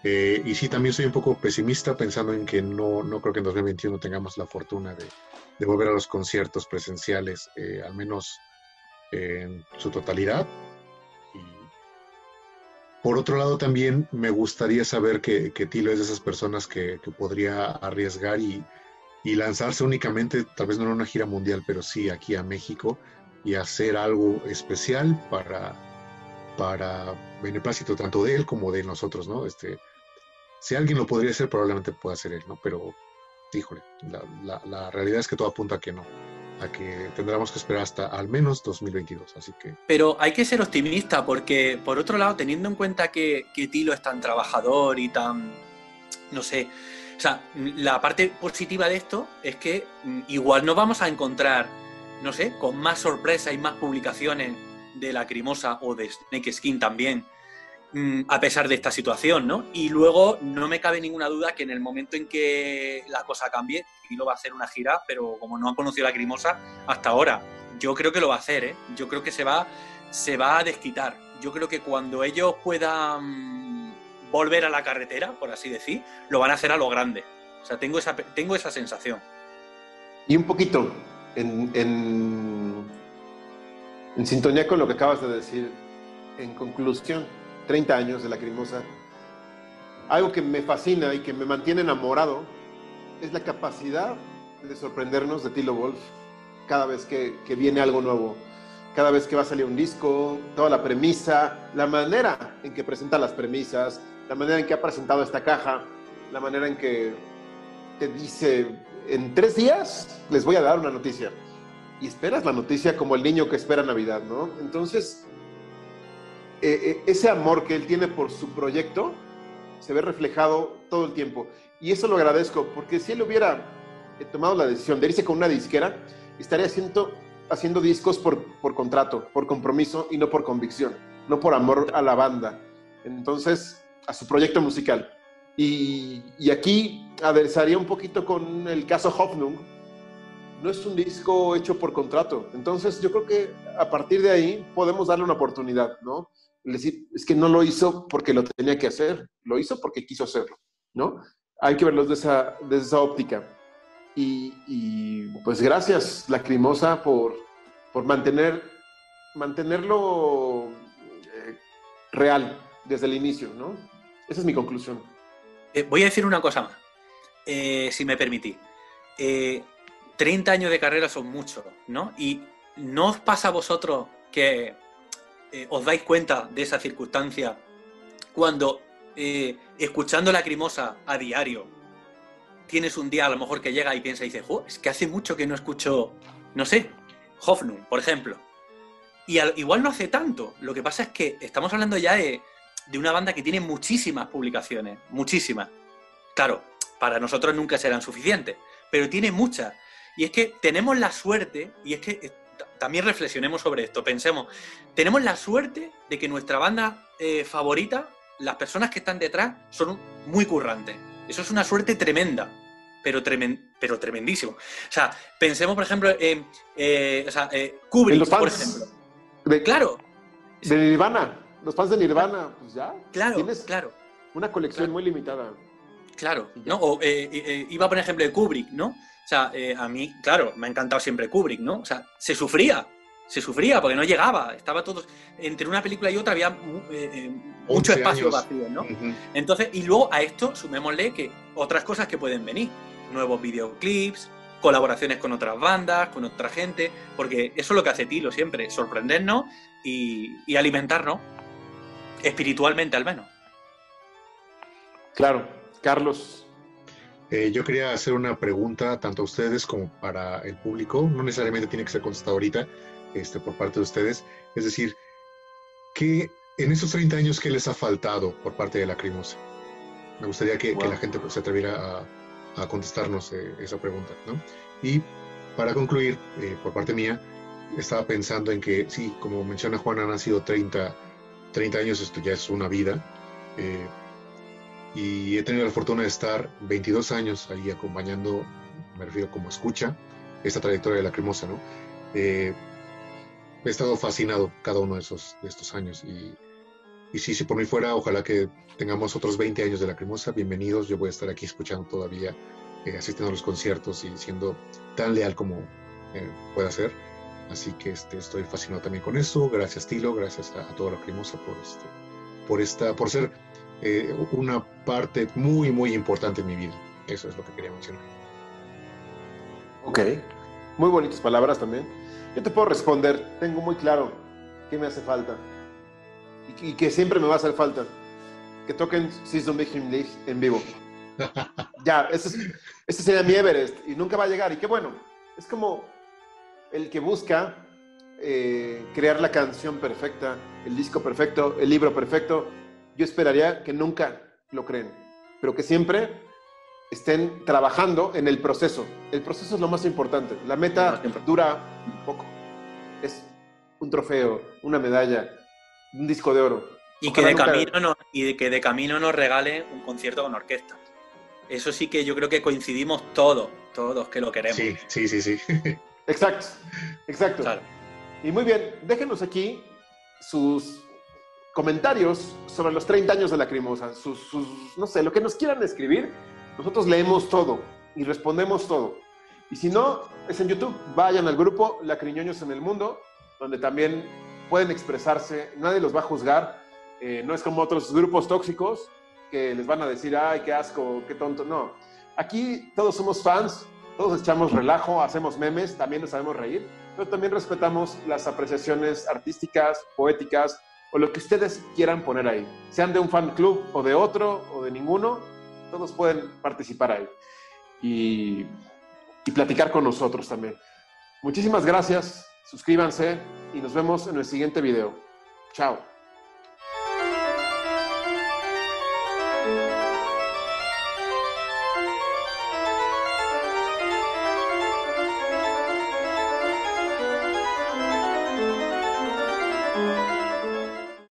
Eh, y sí, también soy un poco pesimista pensando en que no, no creo que en 2021 tengamos la fortuna de, volver a los conciertos presenciales, eh, al menos en su totalidad. por otro lado, también me gustaría saber que, que Tilo es de esas personas que, que podría arriesgar y, y, lanzarse únicamente, tal vez no en una gira mundial, pero sí aquí a México y hacer algo especial para, para beneplácito tanto de él como de nosotros, ¿no? Este, si alguien lo podría hacer, probablemente pueda ser él, ¿no? Pero, híjole, la, la, realidad es que todo apunta a que no a que tendremos que esperar hasta al menos 2022. Así que. Pero hay que ser optimista porque, por otro lado, teniendo en cuenta que, que Tilo es tan trabajador y tan. No sé. O sea, la parte positiva de esto es que mm, igual nos vamos a encontrar, no sé, con más sorpresa y más publicaciones de Lacrimosa o de Snake Skin también, mm, a pesar de esta situación, ¿no? Y luego no me cabe ninguna duda que en el momento en que la cosa cambie, Tilo va a hacer una gira, pero como no ha conocido Lacrimosa hasta ahora, yo creo que lo va a hacer, ¿eh? Yo creo que se va, se va a desquitar. Yo creo que cuando ellos puedan volver a la carretera, por así decir, lo van a hacer a lo grande. O sea, tengo esa, tengo esa sensación. Y un poquito en, en, sintonía con lo que acabas de decir, en conclusión, 30 años de Lacrimosa, algo que me fascina y que me mantiene enamorado es la capacidad de sorprendernos de Tilo Wolf cada vez que, que, viene algo nuevo, cada vez que va a salir un disco, toda la premisa, la manera en que presenta las premisas, la manera en que ha presentado esta caja, la manera en que te dice, en tres días les voy a dar una noticia. Y esperas la noticia como el niño que espera Navidad, ¿no? Entonces, eh, eh, ese amor que él tiene por su proyecto se ve reflejado todo el tiempo. Y eso lo agradezco, porque si él hubiera tomado la decisión de irse con una disquera, estaría haciendo, haciendo discos por, por contrato, por compromiso y no por convicción, no por amor a la banda. Entonces, a su proyecto musical. Y, y aquí adversaría un poquito con el caso Hoffnung. No es un disco hecho por contrato. Entonces, yo creo que a partir de ahí podemos darle una oportunidad, ¿no? decir, es que no lo hizo porque lo tenía que hacer, lo hizo porque quiso hacerlo, ¿no? Hay que verlos desde esa, esa óptica. Y, y, pues gracias, Lacrimosa, por, por mantener, mantenerlo eh, real desde el inicio, ¿no? Esa es mi conclusión. Eh, voy a decir una cosa más, eh, si me permitís. 30 años de carrera son muchos, ¿no? Y ¿no os pasa a vosotros que eh, os dais cuenta de esa circunstancia cuando eh, escuchando Lacrimosa a diario tienes un día a lo mejor que llega y piensa y dice, es que hace mucho que no escucho, no sé, Hoffnung, por ejemplo. Y al, igual no hace tanto. Lo que pasa es que estamos hablando ya de, de una banda que tiene muchísimas publicaciones, muchísimas. Claro, para nosotros nunca serán suficientes, pero tiene muchas. Y es que tenemos la suerte, y es que también reflexionemos sobre esto, pensemos, tenemos la suerte de que nuestra banda eh, favorita, las personas que están detrás, son muy currantes. Eso es una suerte tremenda, pero, tremen, pero tremendísimo. O sea, pensemos, por ejemplo, en eh, o sea, eh, Kubrick, por ejemplo. De, claro. De Nirvana, los fans de Nirvana, pues ya. Claro, tienes claro. Una colección claro. muy limitada. Claro, ¿no? O iba a poner ejemplo de Kubrick, ¿no? O sea, eh, a mí, claro, me ha encantado siempre Kubrick, ¿no? O sea, se sufría, se sufría porque no llegaba, estaba todo, entre una película y otra había eh, eh, mucho espacio años. vacío, ¿no? Uh -huh. Entonces, y luego a esto sumémosle que otras cosas que pueden venir, nuevos videoclips, colaboraciones con otras bandas, con otra gente, porque eso es lo que hace Tilo siempre, sorprendernos y, y alimentarnos, espiritualmente al menos. Claro, Carlos, eh, yo quería hacer una pregunta tanto a ustedes como para el público. No necesariamente tiene que ser contestada ahorita este, por parte de ustedes. Es decir, ¿qué, en esos 30 años, ¿qué les ha faltado por parte de Lacrimosa? Me gustaría que, wow. que la gente pues, se atreviera a, a contestarnos eh, esa pregunta. ¿no? Y para concluir, eh, por parte mía, estaba pensando en que, sí, como menciona Juan, han sido 30, 30 años, esto ya es una vida eh, y he tenido la fortuna de estar 22 años ahí acompañando, me refiero como escucha, esta trayectoria de la cremosa, ¿no? Eh, he estado fascinado cada uno de, esos, de estos años y, y sí, si por mí fuera, ojalá que tengamos otros 20 años de la cremosa, bienvenidos, yo voy a estar aquí escuchando todavía, eh, asistiendo a los conciertos y siendo tan leal como pueda ser. Así que este, estoy fascinado también con eso. Gracias, Tilo. Gracias a, a toda la cremosa por, este, por, esta, por ser eh, una parte muy, muy importante en mi vida. Eso es lo que quería mencionar. Ok, muy bonitas palabras también. Yo te puedo responder, tengo muy claro qué me hace falta y, que siempre me va a hacer falta. Que toquen Big League en vivo. ya, ese, ese sería mi Everest y nunca va a llegar. Y qué bueno, es como el que busca eh, crear la canción perfecta, el disco perfecto, el libro perfecto. Yo esperaría que nunca lo creen, pero que siempre estén trabajando en el proceso. El proceso es lo más importante. La meta dura poco. Es un trofeo, una medalla, un disco de oro. Y que, de camino no, y que de camino nos regale un concierto con orquesta. Eso sí que yo creo que coincidimos todos, todos que lo queremos. Sí, sí, sí, sí. Exacto, exacto. Y muy bien, déjenos aquí sus comentarios sobre los 30 años de la Crimosa, sus, sus, no sé, lo que nos quieran escribir nosotros leemos todo y respondemos todo. Y si no, es en YouTube. Vayan al grupo Lacriñoños en el Mundo, donde también pueden expresarse. Nadie los va a juzgar. Eh, no es como otros grupos tóxicos que les van a decir, ay, qué asco, qué tonto. No. Aquí todos somos fans, todos echamos relajo, hacemos memes, también nos sabemos reír, pero también respetamos las apreciaciones artísticas, poéticas o lo que ustedes quieran poner ahí. Sean de un fan club o de otro o de ninguno, todos pueden participar ahí y, y platicar con nosotros también. Muchísimas gracias, suscríbanse y nos vemos en el siguiente video. Chao.